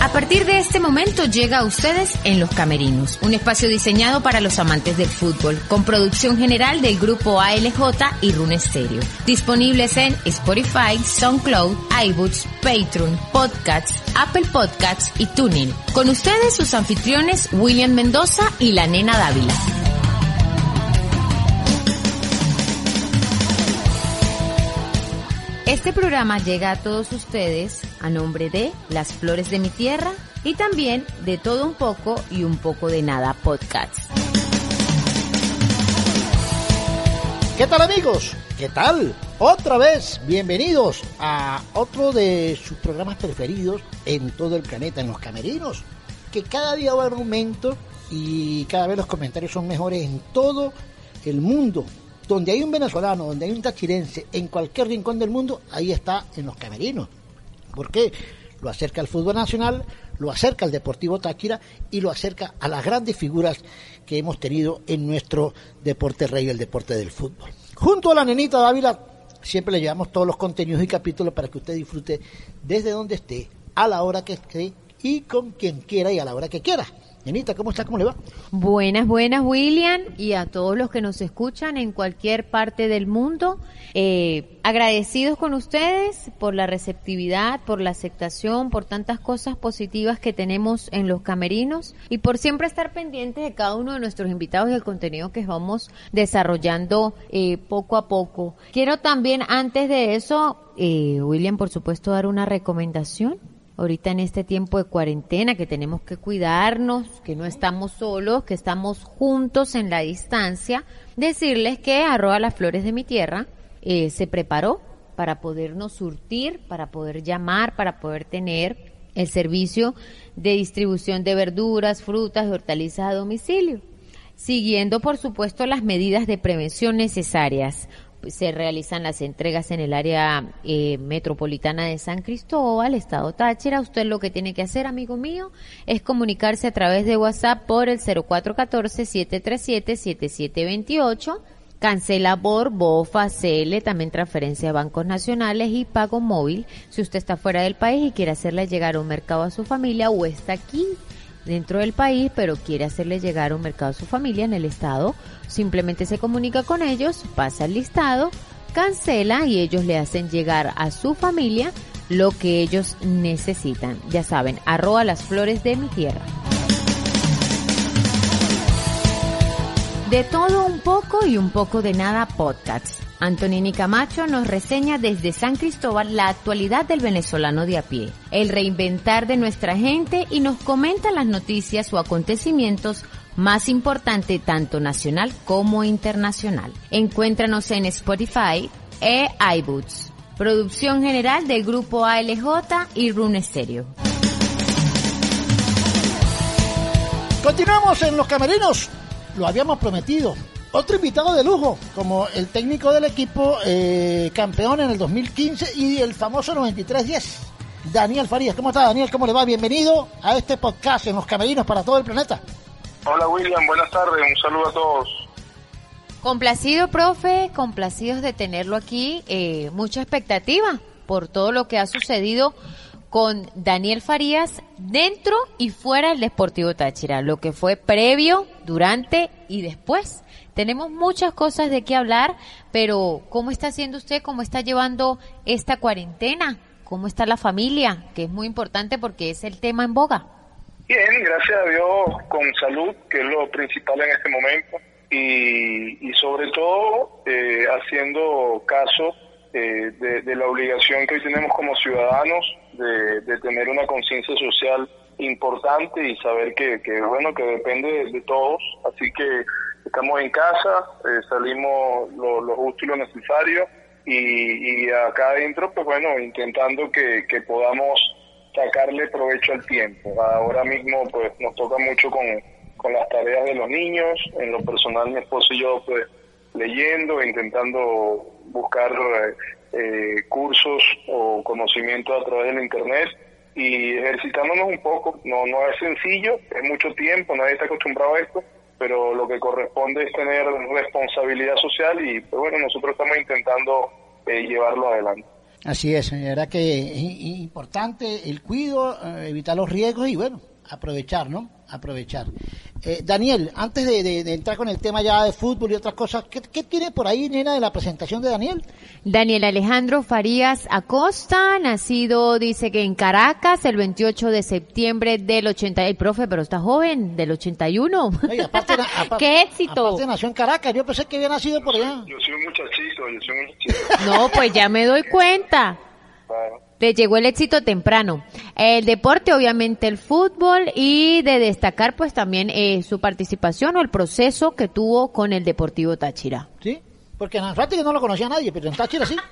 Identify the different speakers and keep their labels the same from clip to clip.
Speaker 1: A partir de este momento llega a ustedes en Los Camerinos, un espacio diseñado para los amantes del fútbol, con producción general del grupo ALJ y Rune Stereo. Disponibles en Spotify, SoundCloud, iBooks, Patreon, Podcasts, Apple Podcasts y Tuning. Con ustedes sus anfitriones William Mendoza y la nena Dávila. Este programa llega a todos ustedes a nombre de Las Flores de mi Tierra y también de Todo un poco y un poco de nada podcast.
Speaker 2: ¿Qué tal amigos? ¿Qué tal? Otra vez, bienvenidos a otro de sus programas preferidos en todo el planeta, en los camerinos, que cada día va en aumento y cada vez los comentarios son mejores en todo el mundo. Donde hay un venezolano, donde hay un tachirense, en cualquier rincón del mundo, ahí está en los camerinos. ¿Por qué? Lo acerca al fútbol nacional, lo acerca al Deportivo Táchira y lo acerca a las grandes figuras que hemos tenido en nuestro deporte rey, el deporte del fútbol. Junto a la nenita Dávila, siempre le llevamos todos los contenidos y capítulos para que usted disfrute desde donde esté, a la hora que esté y con quien quiera y a la hora que quiera. Nenita, ¿cómo está? ¿Cómo le va?
Speaker 1: Buenas, buenas, William, y a todos los que nos escuchan en cualquier parte del mundo. Eh, agradecidos con ustedes por la receptividad, por la aceptación, por tantas cosas positivas que tenemos en los camerinos y por siempre estar pendientes de cada uno de nuestros invitados y el contenido que vamos desarrollando eh, poco a poco. Quiero también, antes de eso, eh, William, por supuesto, dar una recomendación ahorita en este tiempo de cuarentena, que tenemos que cuidarnos, que no estamos solos, que estamos juntos en la distancia, decirles que arroba las flores de mi tierra eh, se preparó para podernos surtir, para poder llamar, para poder tener el servicio de distribución de verduras, frutas y hortalizas a domicilio, siguiendo por supuesto las medidas de prevención necesarias se realizan las entregas en el área eh, metropolitana de San Cristóbal, Estado Táchira. Usted lo que tiene que hacer, amigo mío, es comunicarse a través de WhatsApp por el 0414-737-7728. Cancela por BOFA, CL, también transferencia a bancos nacionales y pago móvil. Si usted está fuera del país y quiere hacerle llegar un mercado a su familia o está aquí dentro del país, pero quiere hacerle llegar un mercado a su familia en el estado, simplemente se comunica con ellos, pasa el listado, cancela y ellos le hacen llegar a su familia lo que ellos necesitan. Ya saben, arroba las flores de mi tierra. De todo un poco y un poco de nada podcast. Antonini Camacho nos reseña desde San Cristóbal la actualidad del venezolano de a pie, el reinventar de nuestra gente y nos comenta las noticias o acontecimientos más importantes tanto nacional como internacional. Encuéntranos en Spotify e iBoots. Producción general del grupo ALJ y Rune Stereo.
Speaker 2: Continuamos en los camerinos. Lo habíamos prometido. Otro invitado de lujo, como el técnico del equipo eh, campeón en el 2015 y el famoso 93-10. Daniel Farías, ¿cómo está Daniel? ¿Cómo le va? Bienvenido a este podcast en los camerinos para todo el planeta.
Speaker 3: Hola William, buenas tardes, un saludo a todos.
Speaker 1: Complacido, profe, complacidos de tenerlo aquí. Eh, mucha expectativa por todo lo que ha sucedido con Daniel Farías dentro y fuera del Deportivo Táchira, lo que fue previo, durante y después. Tenemos muchas cosas de qué hablar, pero ¿cómo está haciendo usted? ¿Cómo está llevando esta cuarentena? ¿Cómo está la familia? Que es muy importante porque es el tema en boga.
Speaker 3: Bien, gracias a Dios, con salud, que es lo principal en este momento, y, sobre todo eh, haciendo caso eh, de, la obligación que hoy tenemos como ciudadanos de, tener una conciencia social importante y saber que, bueno que depende de, todos. Así que estamos en casa eh, salimos lo, justo y lo necesario y, acá adentro pues bueno intentando que, podamos sacarle provecho al tiempo. Ahora mismo pues nos toca mucho con, con las tareas de los niños. En lo personal mi esposo y yo pues leyendo intentando buscar eh, cursos o conocimiento a través del internet y ejercitándonos un poco. No, no es sencillo, es mucho tiempo, nadie está acostumbrado a esto, pero lo que corresponde es tener responsabilidad social y pues bueno, nosotros estamos intentando eh, llevarlo adelante.
Speaker 2: Así es, era que es importante el cuido, eh, evitar los riesgos y bueno, aprovechar, ¿no? Aprovechar. Eh, Daniel, antes de, entrar con el tema ya de fútbol y otras cosas, ¿qué, tiene por ahí, nena, de la presentación de Daniel?
Speaker 1: Daniel Alejandro Farías Acosta, nacido, dice que en Caracas, el 28 de septiembre del 80. El profe, pero está joven, del 81. aparte, ¡Qué éxito!
Speaker 2: Aparte nació en Caracas, yo pensé que había nacido por allá.
Speaker 3: Yo soy un muchachito, yo soy un muchachito.
Speaker 1: No, pues ya me doy cuenta le llegó el éxito temprano. El deporte, obviamente el fútbol y de destacar pues también eh, su participación o el proceso que tuvo con el Deportivo Táchira.
Speaker 2: Sí, porque en que no lo conocía nadie, pero en Táchira sí.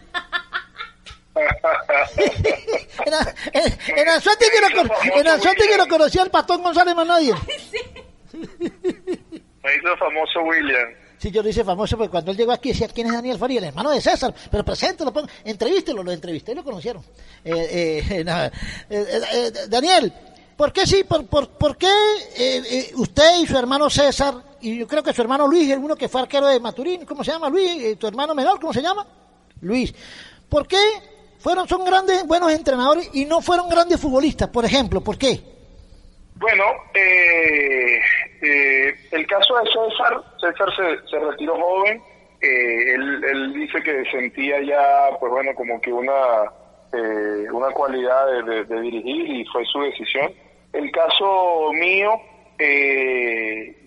Speaker 2: en, en, en Anzuate que no, conocía al Patón González más nadie.
Speaker 3: Me hizo famoso William.
Speaker 2: Sí, yo lo hice famoso porque cuando él llegó aquí decía, ¿quién es Daniel Faría? El hermano de César. Pero preséntelo, entrevístelo, lo entrevisté y lo conocieron. Eh, eh, eh, Daniel, ¿por qué sí? ¿Por, por, por qué usted y su hermano César, y yo creo que su hermano Luis, el uno que fue arquero de Maturín, ¿cómo se llama Luis? ¿Tu hermano menor, cómo se llama? Luis. ¿Por qué fueron, son grandes, buenos entrenadores y no fueron grandes futbolistas, por ejemplo? ¿Por qué?
Speaker 3: Bueno, eh, eh, el caso de César, César se, se retiró joven, eh, él, dice que sentía ya, pues bueno, como que una, eh, una cualidad de, dirigir y fue su decisión. El caso mío,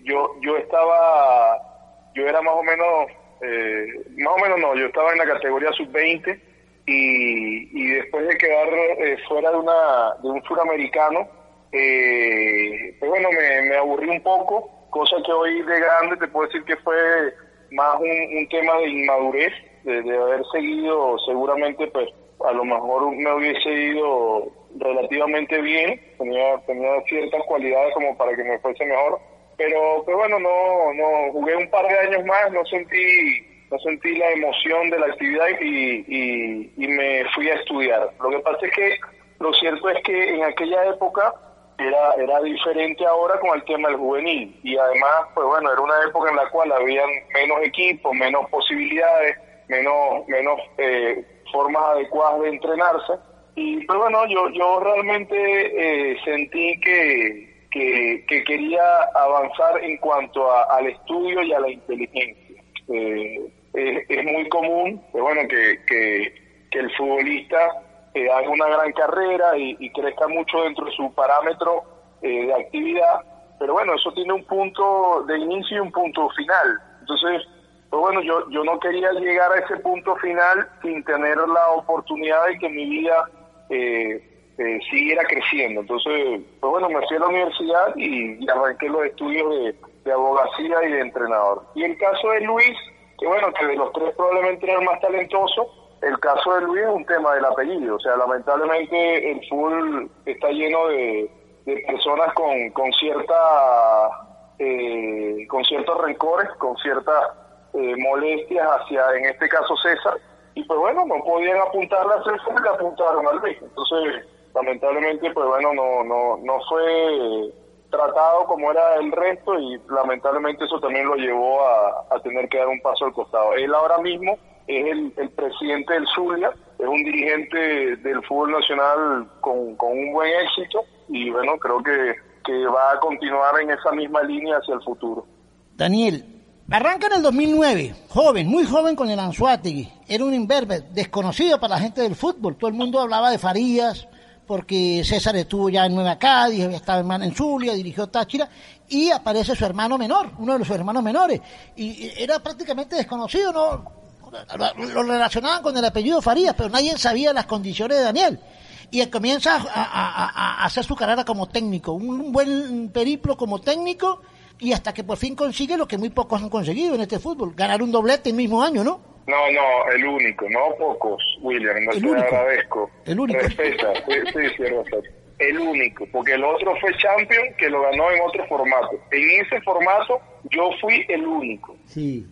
Speaker 3: yo, yo estaba, yo era más o menos, más o menos no, yo estaba en la categoría sub-20 y, y después de quedar fuera de, una, de un suramericano, eh, pues bueno, me, aburrí un poco, cosa que hoy de grande te puedo decir que fue más un, tema de inmadurez, de, haber seguido seguramente, pues a lo mejor me hubiese ido relativamente bien, tenía, tenía ciertas cualidades como para que me fuese mejor, pero pues bueno, no, no jugué un par de años más, no sentí no sentí la emoción de la actividad y, y, y me fui a estudiar. Lo que pasa es que lo cierto es que en aquella época era, era diferente ahora con el tema del juvenil y además, pues bueno, era una época en la cual habían menos equipos, menos posibilidades, menos, menos eh, formas adecuadas de entrenarse y pues bueno, yo, yo realmente eh, sentí que, que, quería avanzar en cuanto al estudio y a la inteligencia. Eh, es, muy común, pues bueno, que, que, que el futbolista eh, haga una gran carrera y, crezca mucho dentro de su parámetro eh, de actividad, pero bueno, eso tiene un punto de inicio y un punto final. Entonces, pues bueno, yo, yo no quería llegar a ese punto final sin tener la oportunidad de que mi vida eh, eh siguiera creciendo. Entonces, pues bueno, me fui a la universidad y, arranqué los estudios de, de, abogacía y de entrenador. Y el caso de Luis, que bueno, que de los tres probablemente era el más talentoso, el caso de Luis es un tema del apellido, o sea, lamentablemente el fútbol está lleno de, personas con, con cierta eh, con ciertos rencores, con ciertas eh, molestias hacia, en este caso César, y pues bueno, no podían apuntarle a César y apuntaron al Luis. Entonces, lamentablemente, pues bueno, no, no, no fue tratado como era el resto y lamentablemente eso también lo llevó a, a tener que dar un paso al costado. Él ahora mismo es el, presidente del Zulia, es un dirigente del fútbol nacional con, con un buen éxito y bueno, creo que, que va a continuar en esa misma línea hacia el futuro.
Speaker 2: Daniel, arranca en el 2009, joven, muy joven con el Anzuategui. Era un imberbe, desconocido para la gente del fútbol. Todo el mundo hablaba de Farías, porque César estuvo ya en Nueva Cádiz, había estado en Zulia, dirigió Táchira, y aparece su hermano menor, uno de sus hermanos menores. Y era prácticamente desconocido, ¿no? Lo relacionaban con el apellido Farías, pero nadie sabía las condiciones de Daniel y comienza a, hacer su carrera como técnico, un buen periplo como técnico y hasta que por fin consigue lo que muy pocos han conseguido en este fútbol, ganar un doblete el mismo año, ¿no?
Speaker 3: No, no, el único, no pocos, William, no te agradezco.
Speaker 2: El único.
Speaker 3: Respeta, sí, sí, El único, porque el otro fue Champion que lo ganó en otro formato. En ese formato yo fui el único.
Speaker 2: Sí.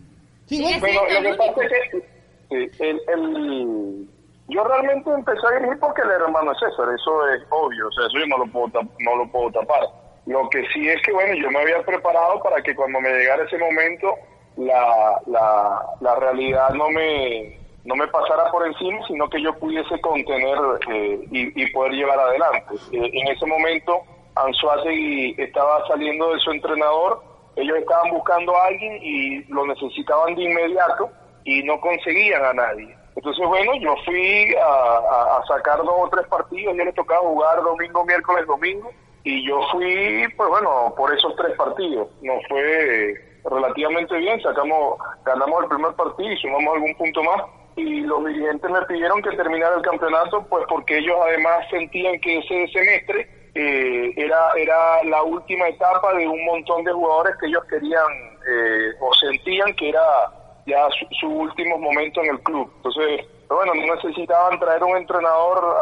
Speaker 3: Sí, bueno, lo que pasa es que el, el, yo realmente empecé a dirigir porque el hermano es César, eso es obvio, o sea, eso yo no lo puedo, no lo puedo tapar lo que sí es que, bueno, yo me había preparado para que cuando me llegara ese momento, la, la, la realidad no me, no me pasara por encima, sino que yo pudiese contener eh, y, poder llevar adelante. Eh, en ese momento, Anzuategui estaba saliendo de su entrenador, ellos estaban buscando a alguien y lo necesitaban de inmediato y no conseguían a nadie. Entonces, bueno, yo fui a, sacar dos o tres partidos, yo le tocaba jugar domingo, miércoles, domingo, y yo fui, pues bueno, por esos tres partidos. Nos fue relativamente bien, sacamos, ganamos el primer partido y sumamos algún punto más. Y los dirigentes me pidieron que terminara el campeonato, pues porque ellos además sentían que ese semestre eh, era, era la última etapa de un montón de jugadores que ellos querían eh, o sentían que era ya su, su último momento en el club. Entonces, bueno, no necesitaban traer un entrenador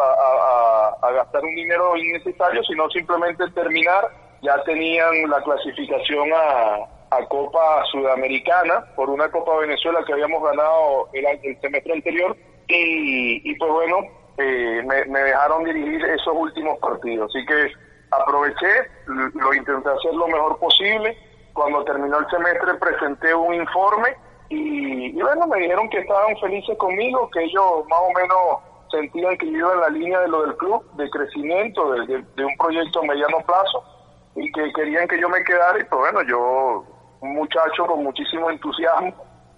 Speaker 3: a, gastar un dinero innecesario, sino simplemente terminar. Ya tenían la clasificación a, Copa Sudamericana por una Copa Venezuela que habíamos ganado el, semestre anterior y, pues bueno, eh, me, me, dejaron dirigir esos últimos partidos. Así que aproveché, lo intenté hacer lo mejor posible. Cuando terminó el semestre presenté un informe y, bueno, me dijeron que estaban felices conmigo, que ellos más o menos sentían que yo iba en la línea de lo del club, de crecimiento, de, un proyecto a mediano plazo, y que querían que yo me quedara. Y pues bueno, yo, un muchacho con muchísimo entusiasmo,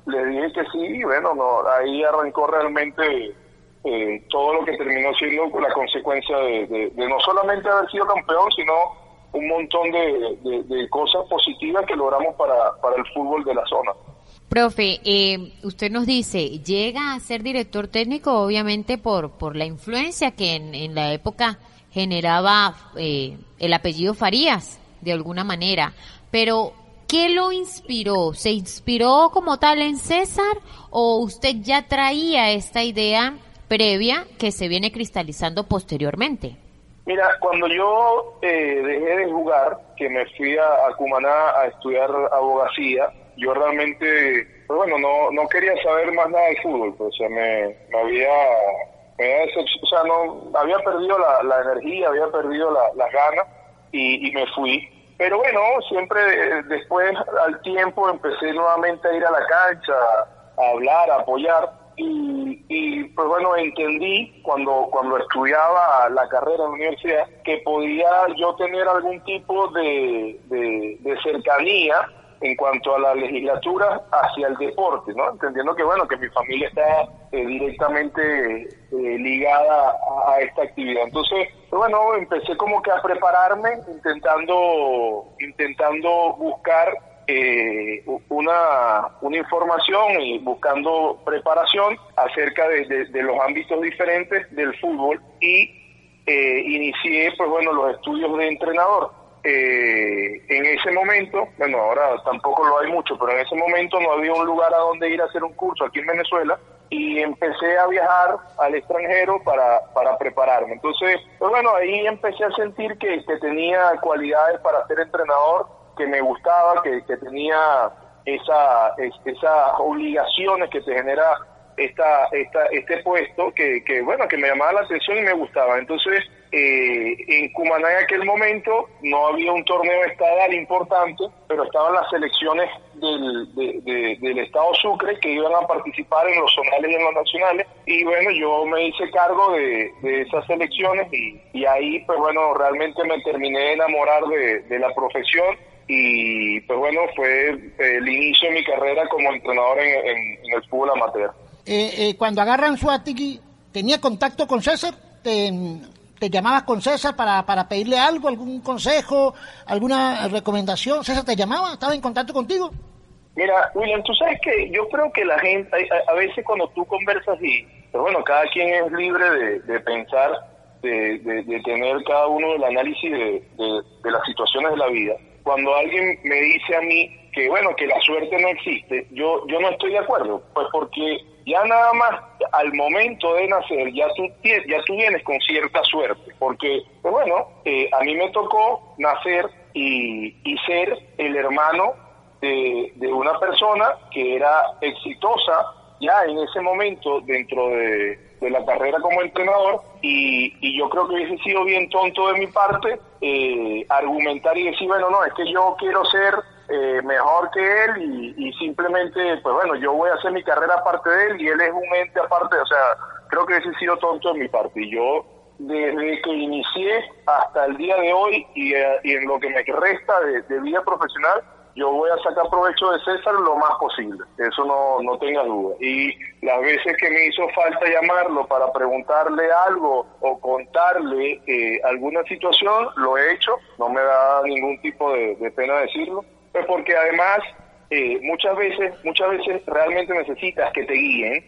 Speaker 3: le dije que sí, y bueno, no, ahí arrancó realmente eh, todo lo que terminó siendo la consecuencia de, no solamente haber sido campeón, sino un montón de, cosas positivas que logramos para, para el fútbol de la zona.
Speaker 1: Profe, eh, usted nos dice, llega a ser director técnico obviamente por, por la influencia que en, la época generaba eh, el apellido Farías, de alguna manera, pero ¿qué lo inspiró? ¿Se inspiró como tal en César o usted ya traía esta idea previa que se viene cristalizando posteriormente?
Speaker 3: Mira, cuando yo eh, dejé de jugar, que me fui a, Cumaná a estudiar abogacía, yo realmente, pues bueno, no, no quería saber más nada de fútbol, pues, o sea, me, había, o sea, no, había perdido la, la energía, había perdido la, las ganas y, y me fui. Pero bueno, siempre eh, después al tiempo empecé nuevamente a ir a la cancha, a hablar, a apoyar y, y pues bueno, entendí cuando, cuando estudiaba la carrera en la universidad que podía yo tener algún tipo de, de, cercanía en cuanto a la legislatura hacia el deporte, ¿no? Entendiendo que, bueno, que mi familia está eh, directamente eh, ligada a, esta actividad. Entonces, pues bueno, empecé como que a prepararme, intentando, intentando buscar eh, una, una información y buscando preparación acerca de, los ámbitos diferentes del fútbol y inicié, pues bueno, los estudios de entrenador eh, en ese momento, bueno, ahora tampoco lo hay mucho, pero en ese momento no había un lugar a donde ir a hacer un curso aquí en Venezuela y empecé a viajar al extranjero para, para prepararme. Entonces, pues bueno, ahí empecé a sentir que, que tenía cualidades para ser entrenador, que me gustaba, que, que tenía esa, esas obligaciones que te genera esta, esta, este puesto que, que, bueno, que me llamaba la atención y me gustaba. Entonces, eh, en Cumaná en aquel momento no había un torneo estatal importante, pero estaban las selecciones del, del estado Sucre que iban a participar en los zonales y en los nacionales. Y bueno, yo me hice cargo de, esas selecciones y, ahí, pues bueno, realmente me terminé de enamorar de, la profesión y pues bueno, fue el inicio de mi carrera como entrenador en, el fútbol amateur.
Speaker 2: Eh, eh, cuando agarran Suatiki, ¿tenía contacto con César? te llamabas con César para, para pedirle algo, algún consejo, alguna recomendación. César te llamaba, estaba en contacto contigo.
Speaker 3: Mira, William, tú sabes que yo creo que la gente, a, veces cuando tú conversas y, pero bueno, cada quien es libre de, pensar, de, de, tener cada uno el análisis de las situaciones de la vida. Cuando alguien me dice a mí que, bueno, que la suerte no existe, yo, yo no estoy de acuerdo, pues porque ya nada más al momento de nacer ya tú, ya tú vienes con cierta suerte, porque, pues bueno, eh, a mí me tocó nacer y, y ser el hermano de, de, una persona que era exitosa ya en ese momento dentro de, de la carrera como entrenador y, y, yo creo que hubiese sido bien tonto de mi parte eh, argumentar y decir, bueno, no, es que yo quiero ser eh, mejor que él y, simplemente, pues bueno, yo voy a hacer mi carrera aparte de él y él es un ente aparte, o sea, creo que ese ha sido tonto en mi parte. Y yo, desde que inicié hasta el día de hoy y, eh, en lo que me resta de, vida profesional, yo voy a sacar provecho de César lo más posible, eso no, no tenga duda. Y las veces que me hizo falta llamarlo para preguntarle algo o contarle eh, alguna situación, lo he hecho, no me da ningún tipo de pena decirlo. Pues porque además eh, muchas veces, muchas veces realmente necesitas que te guíen,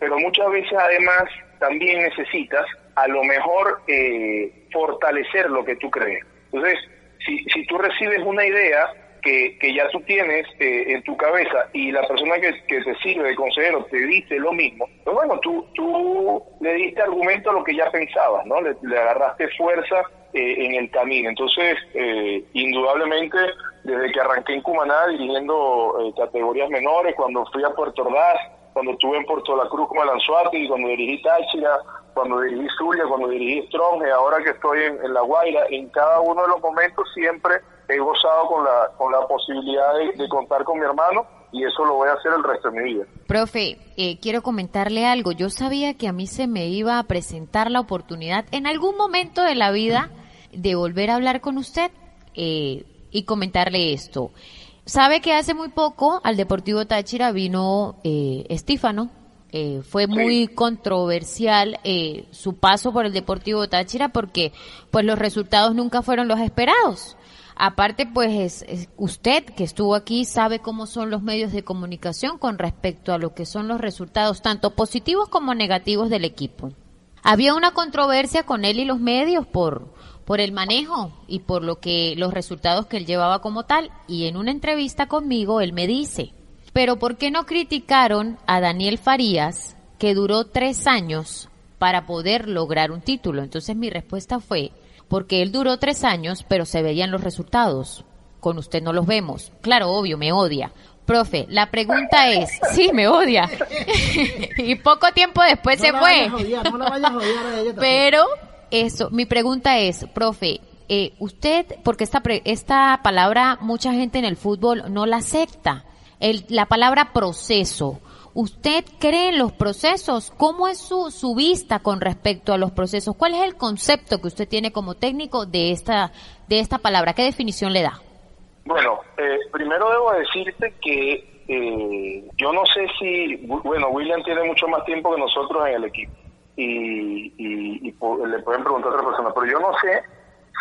Speaker 3: pero, muchas veces además también necesitas a lo mejor eh, fortalecer lo que tú crees. Entonces, si, si tú recibes una idea que, que ya tú tienes eh, en tu cabeza y la persona que, que, te sirve de consejero te dice lo mismo, pues bueno, tú, tú le diste argumento a lo que ya pensabas, ¿no? Le, agarraste fuerza eh, en el camino. Entonces, eh, indudablemente, desde que arranqué en Cumaná dirigiendo eh, categorías menores, cuando fui a Puerto Ordaz, cuando estuve en Puerto La Cruz como Alanzuati, cuando dirigí Táchira, cuando dirigí Zulia, cuando dirigí Strong, y ahora que estoy en, La Guaira, en cada uno de los momentos siempre he gozado con la, con la posibilidad de, contar con mi hermano y eso lo voy a hacer el resto de mi vida.
Speaker 1: Profe, quiero comentarle algo. Yo sabía que a mí se me iba a presentar la oportunidad en algún momento de la vida de volver a hablar con usted eh, y comentarle esto. Sabe que hace muy poco al Deportivo Táchira vino eh, Estífano. Eh, fue muy controversial eh, su paso por el Deportivo Táchira porque pues los resultados nunca fueron los esperados. Aparte, pues usted que estuvo aquí sabe cómo son los medios de comunicación con respecto a lo que son los resultados, tanto positivos como negativos del equipo. Había una controversia con él y los medios por, por el manejo y por lo que los resultados que él llevaba como tal. Y en una entrevista conmigo él me dice, pero ¿por qué no criticaron a Daniel Farías que duró tres años para poder lograr un título? Entonces mi respuesta fue, porque él duró tres años, pero se veían los resultados. Con usted no los vemos. Claro, obvio, me odia. Profe, la pregunta es, sí, me odia. y poco tiempo después se fue. Pero eso, mi pregunta es, profe, eh, usted, porque esta, esta palabra mucha gente en el fútbol no la acepta, el, la palabra proceso. ¿Usted cree en los procesos? ¿Cómo es su, su vista con respecto a los procesos? ¿Cuál es el concepto que usted tiene como técnico de esta, de esta palabra? ¿Qué definición le da?
Speaker 3: Bueno, eh, primero debo decirte que eh, yo no sé si, bueno, William tiene mucho más tiempo que nosotros en el equipo y, y, le pueden preguntar a otra persona, pero yo no sé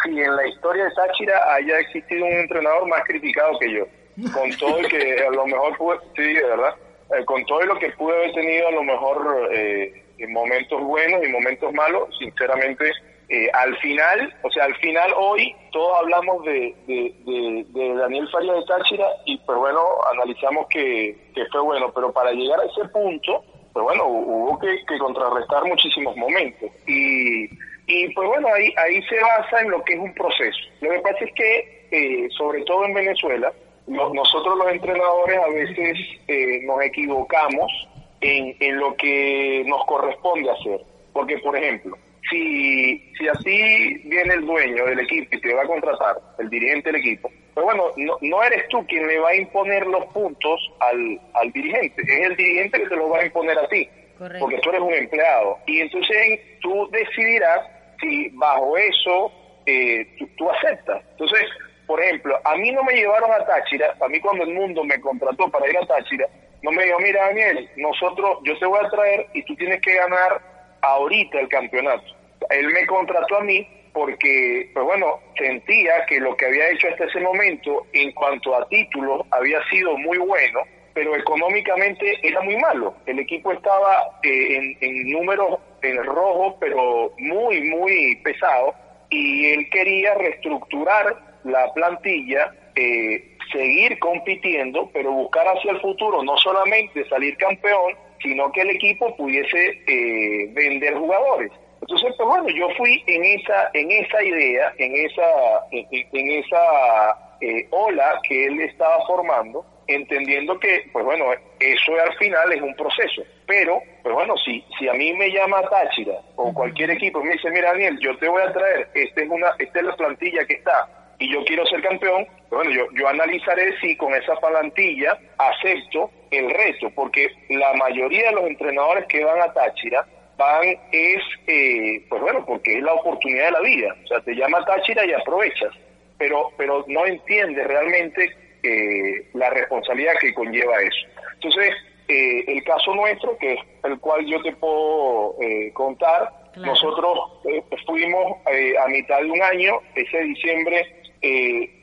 Speaker 3: si en la historia de Táchira haya existido un entrenador más criticado que yo, con todo y que a lo mejor pude, sí, ¿verdad? Eh, con todo lo que pude haber tenido a lo mejor eh, momentos buenos y momentos malos, sinceramente, eh, al final, o sea, al final hoy todos hablamos de, de, Daniel Faria de Táchira y pues bueno, analizamos que, que fue bueno, pero para llegar a ese punto, pues bueno, hubo que, contrarrestar muchísimos momentos. Y, y pues bueno, ahí, ahí se basa en lo que es un proceso. Lo que pasa es que, eh, sobre todo en Venezuela, nosotros los entrenadores a veces eh, nos equivocamos en, en lo que nos corresponde hacer. Porque, por ejemplo, si, si así viene el dueño del equipo y te va a contratar, el dirigente del equipo, pues bueno, no, no eres tú quien le va a imponer los puntos al, al dirigente, es el dirigente que te los va a imponer a ti, porque tú eres un empleado. Y entonces tú decidirás si bajo eso eh, tú, tú aceptas. Entonces, por ejemplo, a mí no me llevaron a Táchira, a mí cuando el mundo me contrató para ir a Táchira, no me dijo, mira Daniel, nosotros, yo te voy a traer y tú tienes que ganar ahorita el campeonato. Él me contrató a mí porque, pues bueno, sentía que lo que había hecho hasta ese momento en cuanto a títulos había sido muy bueno, pero económicamente era muy malo. El equipo estaba eh, en, en números en rojo, pero muy, muy pesado, y él quería reestructurar la plantilla, eh, seguir compitiendo, pero buscar hacia el futuro no solamente salir campeón, sino que el equipo pudiese eh, vender jugadores. Entonces, pues bueno, yo fui en esa, en esa idea, en esa, en, esa eh, ola que él estaba formando, entendiendo que, pues bueno, eso al final es un proceso. Pero, pues bueno, si, si a mí me llama Táchira o cualquier equipo y me dice, mira Daniel, yo te voy a traer, esta es, una, esta es la plantilla que está, y yo quiero ser campeón, bueno, yo, yo analizaré si con esa plantilla acepto el reto, porque la mayoría de los entrenadores que van a Táchira van es, eh, pues bueno, porque es la oportunidad de la vida. O sea, te llama Táchira y aprovechas, pero, pero no entiendes realmente eh, la responsabilidad que conlleva eso. Entonces, eh, el caso nuestro, que es el cual yo te puedo contar, nosotros fuimos a mitad de un año, ese diciembre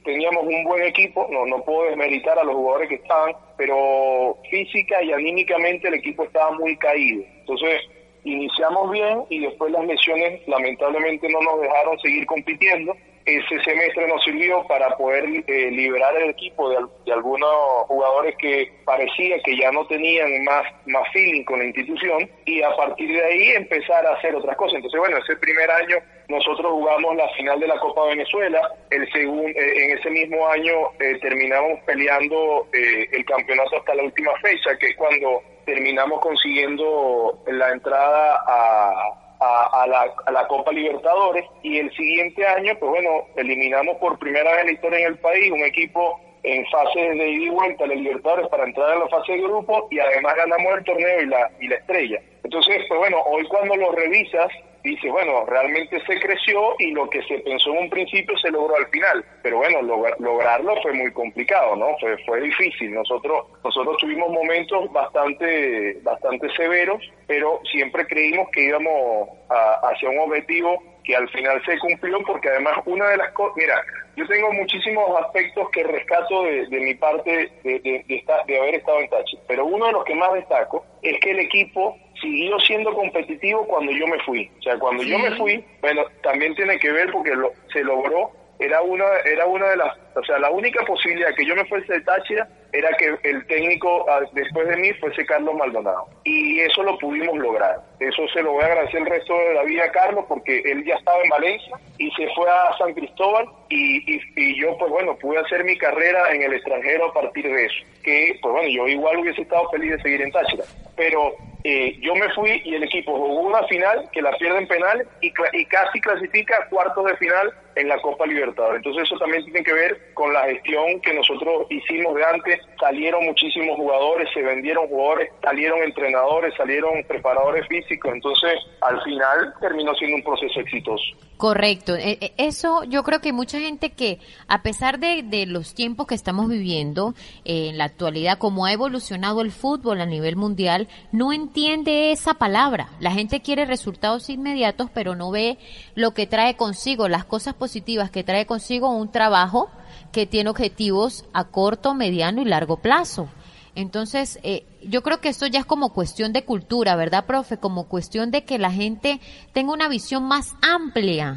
Speaker 3: teníamos un buen equipo, no, no puedo desmeritar a los jugadores que estaban, pero física y anímicamente el equipo estaba muy caído. Entonces, iniciamos bien y después las lesiones lamentablemente no nos dejaron seguir compitiendo. Ese semestre nos sirvió para poder eh, liberar el equipo de, algunos jugadores que parecía que ya no tenían más, más feeling con la institución y a partir de ahí empezar a hacer otras cosas. Entonces, bueno, ese primer año nosotros jugamos la final de la Copa Venezuela, el segundo, eh, en ese mismo año eh, terminamos peleando el campeonato hasta la última fecha, que es cuando terminamos consiguiendo la entrada a, a, la, a la Copa Libertadores y el siguiente año, pues bueno, eliminamos por primera vez en la historia en el país un equipo en fase de ida y vuelta a la Libertadores para entrar en la fase de grupo y además ganamos el torneo y la, y la estrella. Entonces, pues bueno, hoy cuando lo revisas, dice, bueno, realmente se creció y lo que se pensó en un principio se logró al final. Pero bueno, lograrlo fue muy complicado, ¿no? Fue, fue difícil. Nosotros, nosotros tuvimos momentos bastante, bastante severos, pero siempre creímos que íbamos hacia un objetivo que al final se cumplió porque además una de las cosas, mira, yo tengo muchísimos aspectos que rescato de, mi parte de, de, de, haber estado en Tachi, pero uno de los que más destaco es que el equipo siguió siendo competitivo cuando yo me fui. O sea, cuando yo me fui, bueno, también tiene que ver porque lo, se logró, era una, era una de las, o sea, la única posibilidad que yo me fuese de Táchira era que el técnico ah, después de mí fuese Carlos Maldonado. Y eso lo pudimos lograr. Eso se lo voy a agradecer el resto de la vida a Carlos porque él ya estaba en Valencia y se fue a San Cristóbal y, y, y, yo pues bueno pude hacer mi carrera en el extranjero a partir de eso. Que pues bueno yo igual hubiese estado feliz de seguir en Táchira. Pero eh, yo me fui y el equipo jugó una final que la pierde en penal y, casi clasifica a cuartos de final en la Copa Libertadores. Entonces eso también tiene que ver con la gestión que nosotros hicimos de antes. Salieron muchísimos jugadores, se vendieron jugadores, salieron entrenadores, salieron preparadores físicos. Entonces al final terminó siendo un proceso exitoso.
Speaker 1: Correcto. E, e, eso yo creo que mucha gente que, a pesar de, de los tiempos que estamos viviendo eh, en la actualidad, como ha evolucionado el fútbol a nivel mundial, no entiende esa palabra. La gente quiere resultados inmediatos, pero no ve lo que trae consigo, las cosas positivas que trae consigo un trabajo que tiene objetivos a corto, mediano y largo plazo. Entonces, eh, yo creo que esto ya es como cuestión de cultura, ¿verdad, profe? Como cuestión de que la gente tenga una visión más amplia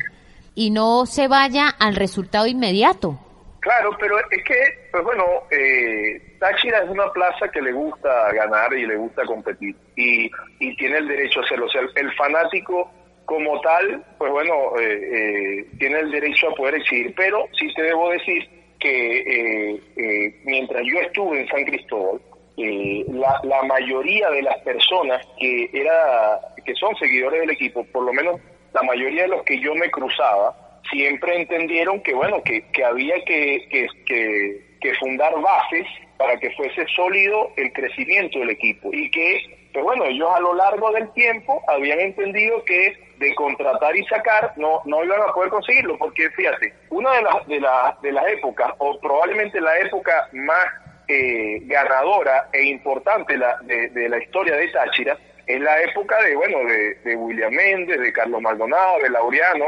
Speaker 1: y no se vaya al resultado inmediato.
Speaker 3: Claro, pero es que, pues bueno, eh, Táchira es una plaza que le gusta ganar y le gusta competir y, y tiene el derecho a hacerlo. O sea, el, fanático como tal, pues bueno, eh, eh, tiene el derecho a poder exigir, pero sí te debo decir que eh, eh, mientras yo estuve en San Cristóbal, eh, la, la mayoría de las personas que era que son seguidores del equipo, por lo menos la mayoría de los que yo me cruzaba, siempre entendieron que bueno que, que había que, que, que, fundar bases para que fuese sólido el crecimiento del equipo. Y que pues bueno ellos a lo largo del tiempo habían entendido que de contratar y sacar no no iban a poder conseguirlo. Porque fíjate una de las de las de las épocas o probablemente la época más eh, ganadora e importante la, de, de la historia de Táchira es la época de bueno de, de William Méndez de Carlos Maldonado de Laureano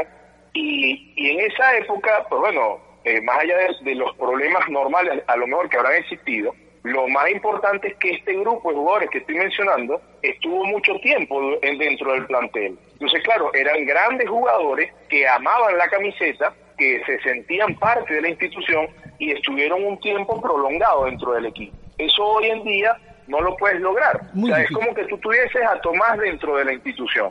Speaker 3: y, y en esa época, pues bueno, eh, más allá de, los problemas normales, a lo mejor que habrán existido, lo más importante es que este grupo de jugadores que estoy mencionando estuvo mucho tiempo dentro del plantel. Entonces, claro, eran grandes jugadores que amaban la camiseta, que se sentían parte de la institución y estuvieron un tiempo prolongado dentro del equipo. Eso hoy en día no lo puedes lograr. o sea, es como que tú tuvieses a Tomás dentro de la institución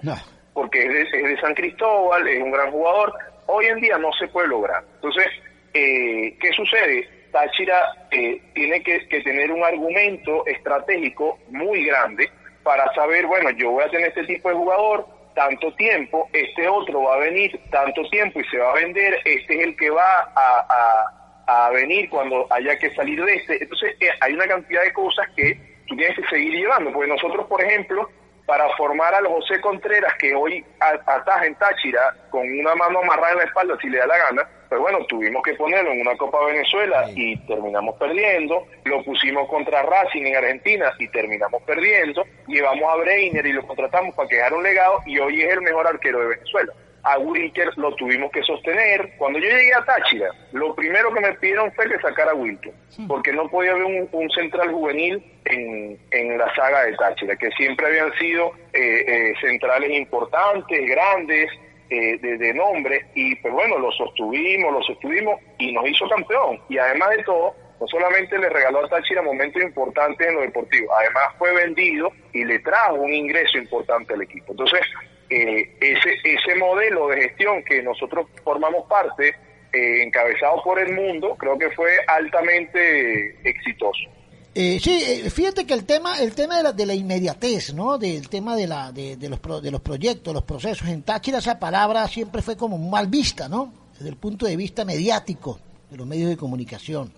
Speaker 3: porque es de, San Cristóbal, es un gran jugador. Hoy en día no se puede lograr. Entonces, eh, ¿qué sucede? Táchira eh, tiene que, tener un argumento estratégico muy grande para saber, bueno, yo voy a tener este tipo de jugador tanto tiempo, este otro va a venir tanto tiempo y se va a vender, este es el que va a, a, venir cuando haya que salir de este. Entonces, eh, hay una cantidad de cosas que tú tienes que seguir llevando, porque nosotros, por ejemplo, para formar al José Contreras, que hoy ataja en Táchira con una mano amarrada en la espalda si le da la gana, pues bueno, tuvimos que ponerlo en una Copa Venezuela y terminamos perdiendo, lo pusimos contra Racing en Argentina y terminamos perdiendo, llevamos a Breiner y lo contratamos para que dejara un legado y hoy es el mejor arquero de Venezuela a Wilker lo tuvimos que sostener. Cuando yo llegué a Táchira, lo primero que me pidieron fue que sacara a Wilker, porque no podía haber un, central juvenil en, en, la saga de Táchira, que siempre habían sido eh, eh, centrales importantes, grandes, eh, de, nombre, y pues bueno, lo sostuvimos, lo sostuvimos y nos hizo campeón. Y además de todo, no solamente le regaló a Táchira momentos importantes en lo deportivo, además fue vendido y le trajo un ingreso importante al equipo. Entonces, eh, ese, ese modelo de gestión que nosotros formamos parte, eh, encabezado por el mundo, creo que fue altamente exitoso.
Speaker 2: Eh, sí, eh, fíjate que el tema, el tema de la, de la inmediatez, ¿no? Del tema de, la, de, de, los, de los proyectos, los procesos. En Táchira esa palabra siempre fue como mal vista, ¿no? Desde el punto de vista mediático de los medios de comunicación.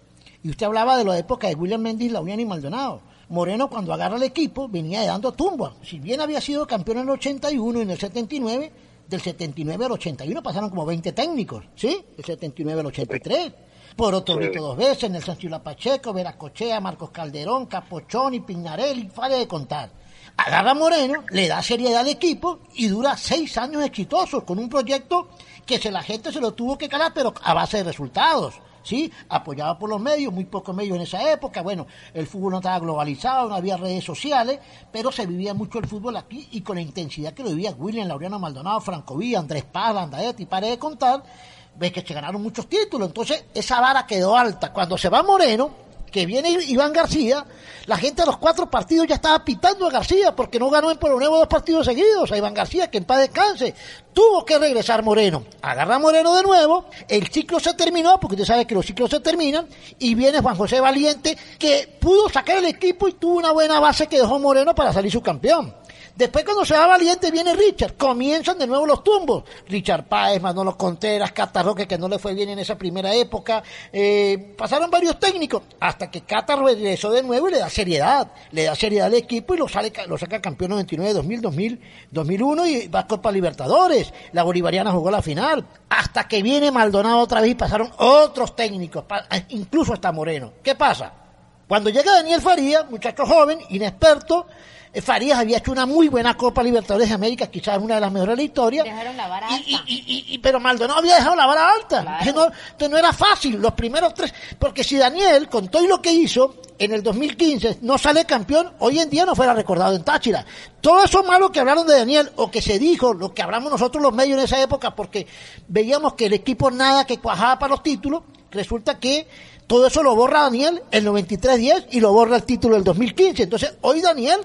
Speaker 2: Y usted hablaba de la época de William Mendes, La Unión y Maldonado. Moreno cuando agarra el equipo venía dando tumba. Si bien había sido campeón en el 81 y en el 79, del 79 al 81 pasaron como 20 técnicos, ¿sí? Del 79 al 83. Por otro dos veces, en el San Pacheco, Veracochea, Marcos Calderón, Capochón y Pignarelli, falla de contar. Agarra Moreno, le da seriedad al equipo y dura seis años exitosos con un proyecto que se, la gente se lo tuvo que calar, pero a base de resultados. ¿Sí? Apoyado por los medios, muy pocos medios en esa época, bueno, el fútbol no estaba globalizado, no había redes sociales, pero se vivía mucho el fútbol aquí y con la intensidad que lo vivía William, Laureano Maldonado, Franco Villa, Andrés Paz, Landaet y pare de contar, ves que se ganaron muchos títulos, entonces esa vara quedó alta. Cuando se va Moreno, que viene Iván García, la gente de los cuatro partidos ya estaba pitando a García porque no ganó en Nuevo dos partidos seguidos. A Iván García, que en paz descanse. Tuvo que regresar Moreno. Agarra Moreno de nuevo. El ciclo se terminó, porque usted sabe que los ciclos se terminan. Y viene Juan José Valiente, que pudo sacar el equipo y tuvo una buena base que dejó Moreno para salir su campeón. Después cuando se va Valiente viene Richard, comienzan de nuevo los tumbos. Richard Páez, Manolo Contreras, Catarroque, que no le fue bien en esa primera época. Eh, pasaron varios técnicos hasta que Cata regresó de nuevo y le da seriedad. Le da seriedad al equipo y lo, sale, lo saca campeón 99, 2000, 2000, 2001 y va a Copa Libertadores. La Bolivariana jugó la final. Hasta que viene Maldonado otra vez y pasaron otros técnicos, incluso hasta Moreno. ¿Qué pasa? Cuando llega Daniel Faría, muchacho joven, inexperto, Farías había hecho una muy buena Copa Libertadores de América, quizás una de las mejores de la historia.
Speaker 1: Dejaron la vara alta.
Speaker 2: Y, pero Maldonado había dejado la vara alta. No, no era fácil, los primeros tres. Porque si Daniel, con todo lo que hizo, en el 2015 no sale campeón, hoy en día no fuera recordado en Táchira. Todo eso malo que hablaron de Daniel, o que se dijo, lo que hablamos nosotros los medios en esa época, porque veíamos que el equipo nada que cuajaba para los títulos, resulta que todo eso lo borra Daniel el 93-10 y lo borra el título del 2015. Entonces, hoy Daniel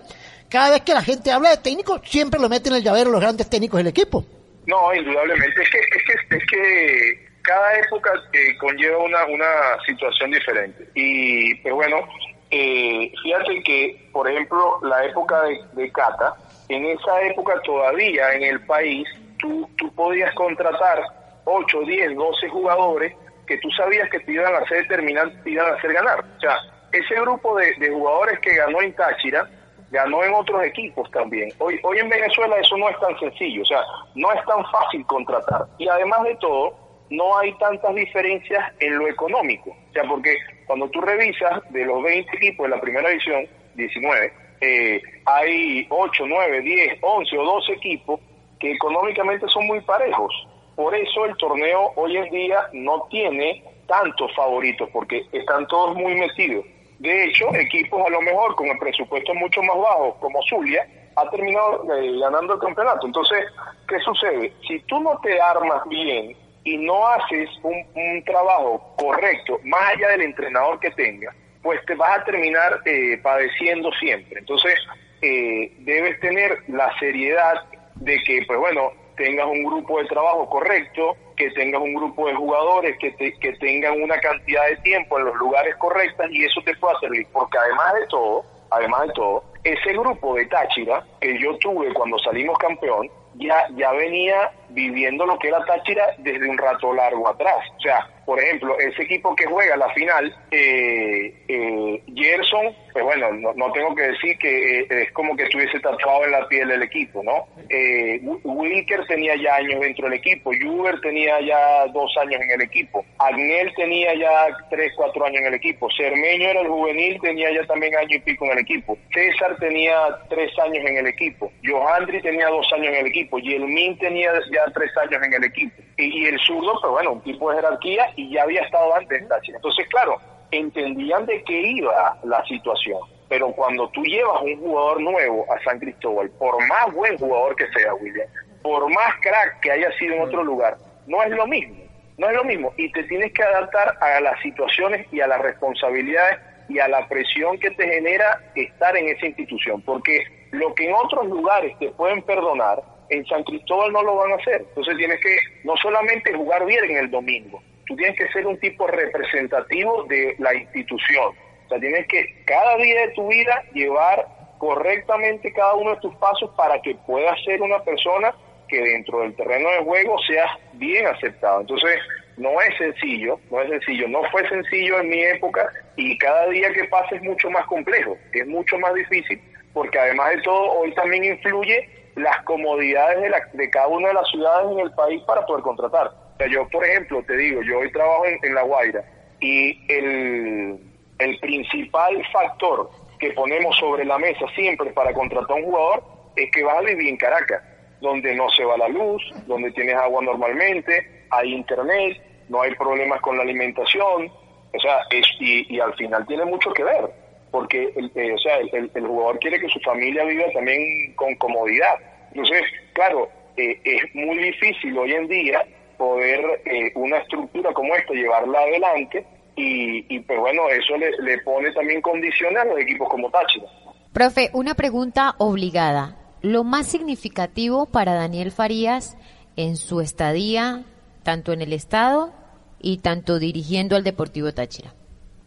Speaker 2: cada vez que la gente habla de técnicos, siempre lo meten en el llavero los grandes técnicos del equipo.
Speaker 3: No, indudablemente. Es que, es que, es que cada época eh, conlleva una, una situación diferente. Y, pues bueno, eh, fíjate que, por ejemplo, la época de, de Cata, en esa época todavía en el país tú, tú podías contratar 8, 10, 12 jugadores que tú sabías que te iban a hacer terminar, te iban a hacer ganar. O sea, ese grupo de jugadores que ganó en Táchira, ganó en otros equipos también. Hoy, hoy en Venezuela eso no es tan sencillo, o sea, no es tan fácil contratar. Y además de todo, no hay tantas diferencias en lo económico. O sea, porque cuando tú revisas de los 20 equipos de la primera división, 19, eh, hay 8, 9, 10, 11 o 12 equipos que económicamente son muy parejos. Por eso el torneo hoy en día no tiene tantos favoritos, porque están todos muy metidos. De hecho, equipos a lo mejor con el presupuesto mucho más bajo, como Zulia, ha terminado eh, ganando el campeonato. Entonces, ¿qué sucede? Si tú no te armas bien y no haces un, trabajo correcto, más allá del entrenador que tenga, pues te vas a terminar eh, padeciendo siempre. Entonces, eh, debes tener la seriedad de que, pues bueno, tengas un grupo de trabajo correcto, que tengas un grupo de jugadores que, que tengan una cantidad de tiempo en los lugares correctos y eso te pueda servir, porque además de todo, además de todo, ese grupo de Táchira que yo tuve cuando salimos campeón, ya, ya venía viviendo lo que era Táchira desde un rato largo atrás. O sea, por ejemplo, ese equipo que juega la final, eh, eh, Gerson, pues bueno, no, tengo que decir que eh, es como que estuviese tatuado en la piel del equipo, ¿no? Eh, Wilker tenía ya años dentro del equipo, Juber tenía ya dos años en el equipo, Agnel tenía ya tres, cuatro años en el equipo, Cermeño era el juvenil, tenía ya también año y pico en el equipo, César tenía tres años en el equipo, Johandri tenía dos años en el equipo, Yelmin tenía ya tres años en el equipo. Y, el zurdo, pues bueno, un tipo de jerarquía y ya había estado antes en Táchira. Entonces, claro, entendían de qué iba la situación. Pero cuando tú llevas un jugador nuevo a San Cristóbal, por más buen jugador que sea, William, por más crack que haya sido en otro lugar, no es lo mismo. No es lo mismo. Y te tienes que adaptar a las situaciones y a las responsabilidades y a la presión que te genera estar en esa institución. Porque lo que en otros lugares te pueden perdonar, en San Cristóbal no lo van a hacer. Entonces tienes que no solamente jugar bien en el domingo, tú tienes que ser un tipo representativo de la institución. O sea, tienes que cada día de tu vida llevar correctamente cada uno de tus pasos para que puedas ser una persona que dentro del terreno de juego seas bien aceptado. Entonces, no es sencillo, no es sencillo, no fue sencillo en mi época y cada día que pasa es mucho más complejo, es mucho más difícil, porque además de todo hoy también influye las comodidades de, la, de cada una de las ciudades en el país para poder contratar. O sea, yo, por ejemplo, te digo, yo hoy trabajo en, La Guaira y el, el principal factor que ponemos sobre la mesa siempre para contratar a un jugador es que vas a vivir en Caracas, donde no se va la luz, donde tienes agua normalmente, hay internet, no hay problemas con la alimentación, o sea, es, y, y al final tiene mucho que ver porque el, eh, o sea, el, jugador quiere que su familia viva también con comodidad. Entonces, claro, eh, es muy difícil hoy en día poder eh, una estructura como esta llevarla adelante y, y pues bueno, eso le, le pone también condiciones a los equipos como Táchira.
Speaker 1: Profe, una pregunta obligada. Lo más significativo para Daniel Farías en su estadía, tanto en el Estado y tanto dirigiendo al Deportivo Táchira.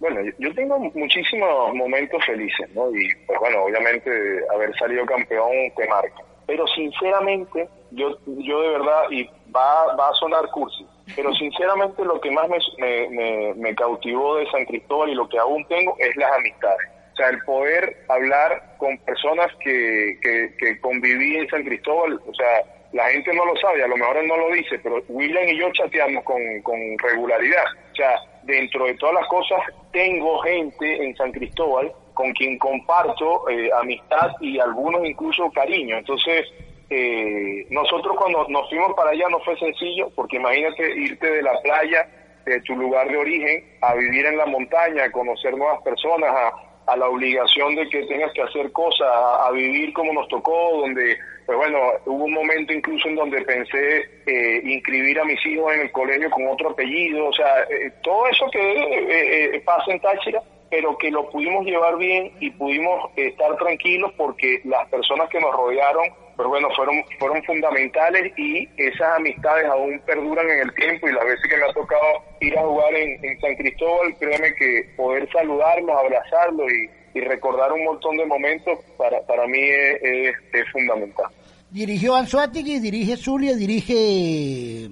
Speaker 3: Bueno, yo tengo muchísimos momentos felices, ¿no? Y pues bueno, obviamente haber salido campeón te marca. Pero sinceramente, yo, yo de verdad, y va, va a sonar cursi, pero sinceramente lo que más me, me, me, cautivó de San Cristóbal y lo que aún tengo es las amistades. O sea, el poder hablar con personas que, que, que conviví en San Cristóbal, o sea, la gente no lo sabe, a lo mejor él no lo dice, pero William y yo chateamos con, con regularidad. O sea, dentro de todas las cosas, tengo gente en San Cristóbal con quien comparto eh, amistad y algunos incluso cariño. Entonces, eh, nosotros cuando nos fuimos para allá no fue sencillo, porque imagínate irte de la playa, de tu lugar de origen, a vivir en la montaña, a conocer nuevas personas, a, a la obligación de que tengas que hacer cosas, a, vivir como nos tocó, donde, pues bueno, hubo un momento incluso en donde pensé eh, inscribir a mis hijos en el colegio con otro apellido, o sea, eh, todo eso que eh, pasa en Táchira, pero que lo pudimos llevar bien y pudimos estar tranquilos porque las personas que nos rodearon pero bueno, fueron, fueron fundamentales y esas amistades aún perduran en el tiempo y las veces que me ha tocado ir a jugar en, San Cristóbal, créeme que poder saludarlos, abrazarlos y, y recordar un montón de momentos para, para mí es, es, fundamental.
Speaker 2: Dirigió Anzuategui, dirige Zulia, dirige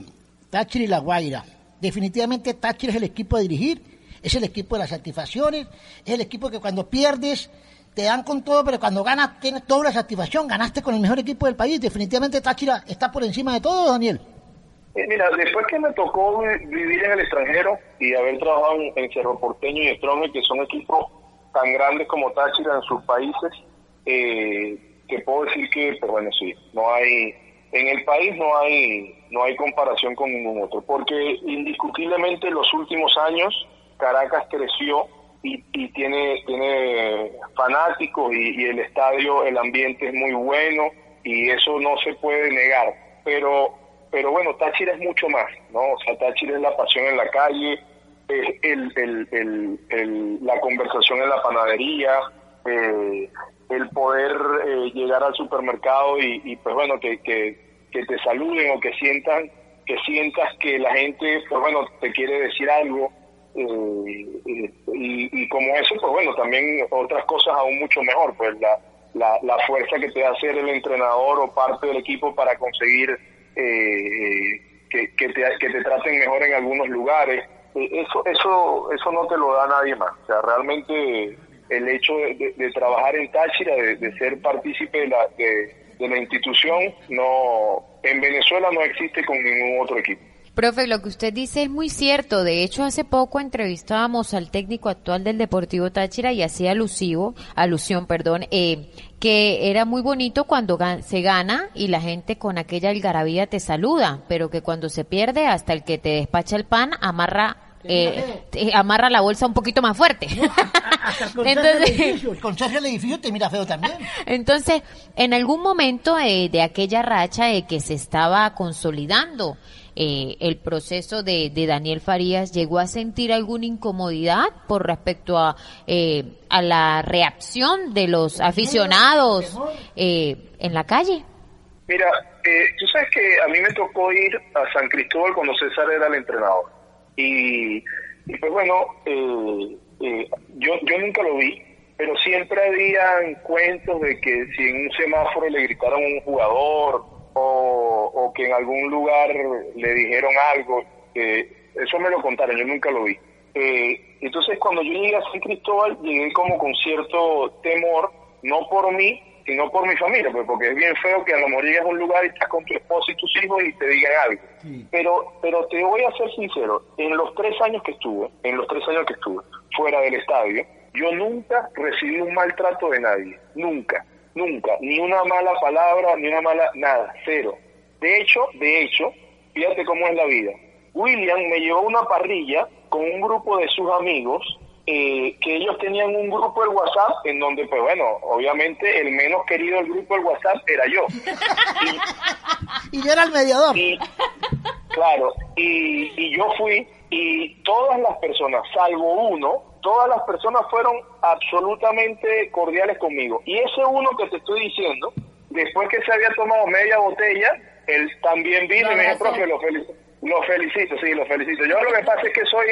Speaker 2: Táchira y La Guaira. Definitivamente Táchira es el equipo de dirigir, es el equipo de las satisfacciones, es el equipo que cuando pierdes te dan con todo, pero cuando ganas tienes toda la satisfacción, ganaste con el mejor equipo del país. Definitivamente Táchira está por encima de todo, Daniel.
Speaker 3: Eh, mira, después que me tocó vivir en el extranjero y haber trabajado en, Cerro Porteño y Strongel, que son equipos tan grandes como Táchira en sus países, eh, que puedo decir que, pero bueno, sí, no hay, en el país no hay, no hay comparación con ningún otro, porque indiscutiblemente en los últimos años Caracas creció y, tiene, tiene fanáticos y, y el estadio, el ambiente es muy bueno y eso no se puede negar, pero pero bueno, Táchira es mucho más, ¿no? O sea, Táchira es la pasión en la calle, es el, la conversación en la panadería, eh, el poder eh, llegar al supermercado y, pues bueno, que, que, te saluden o que sientan que sientas que la gente, pues bueno, te quiere decir algo. Eh, y, como eso, pues bueno, también otras cosas aún mucho mejor, pues la, la, la fuerza que te da hacer el entrenador o parte del equipo para conseguir eh, que, que, te, que te traten mejor en algunos lugares. Eh, eso, eso, eso no te lo da nadie más. O sea, realmente el hecho de, trabajar en Táchira, de, ser partícipe de la, de la institución, no en Venezuela no existe con ningún otro equipo.
Speaker 1: Profe, lo que usted dice es muy cierto. De hecho, hace poco entrevistábamos al técnico actual del Deportivo Táchira y hacía alusivo, alusión, perdón, eh, que era muy bonito cuando se gana y la gente con aquella algarabía te saluda, pero que cuando se pierde, hasta el que te despacha el pan amarra eh, amarra la bolsa un poquito más fuerte.
Speaker 2: Entonces, el conserje del edificio te mira feo también.
Speaker 1: Entonces, en algún momento eh, de aquella racha que se estaba consolidando, eh, el proceso de, Daniel Farías llegó a sentir alguna incomodidad por respecto a, eh, a la reacción de los aficionados eh, en la calle?
Speaker 3: Mira, tú sabes que a mí me tocó ir a San Cristóbal cuando César era el entrenador. Y, y pues bueno, yo, yo nunca lo vi, pero siempre había cuentos de que si en un semáforo le gritaron a un jugador o, que en algún lugar le dijeron algo, eso me lo contaron, yo nunca lo vi. Eh, entonces cuando yo llegué a San Cristóbal llegué como con cierto temor, no por mí, sino por mi familia, pues porque es bien feo que a lo mejor llegues a un lugar y estás con tu esposa y tus hijos y te digan algo. Pero, pero te voy a ser sincero, en los tres años que estuve, en los tres años que estuve fuera del estadio, yo nunca recibí un maltrato de nadie, nunca nunca, ni una mala palabra, ni una mala, nada, cero. De hecho, de hecho, fíjate cómo es la vida. William me llevó una parrilla con un grupo de sus amigos, eh, que ellos tenían un grupo de WhatsApp en donde, pues bueno, obviamente el menos querido del grupo del WhatsApp era yo.
Speaker 2: Y, yo era el mediador.
Speaker 3: claro, y, y yo fui y todas las personas, salvo uno, todas las personas fueron absolutamente cordiales conmigo. Y ese uno que te estoy diciendo, después que se había tomado media botella, él también vino y me dijo, lo felicito. Lo felicito, sí, lo felicito. Yo lo que pasa es que soy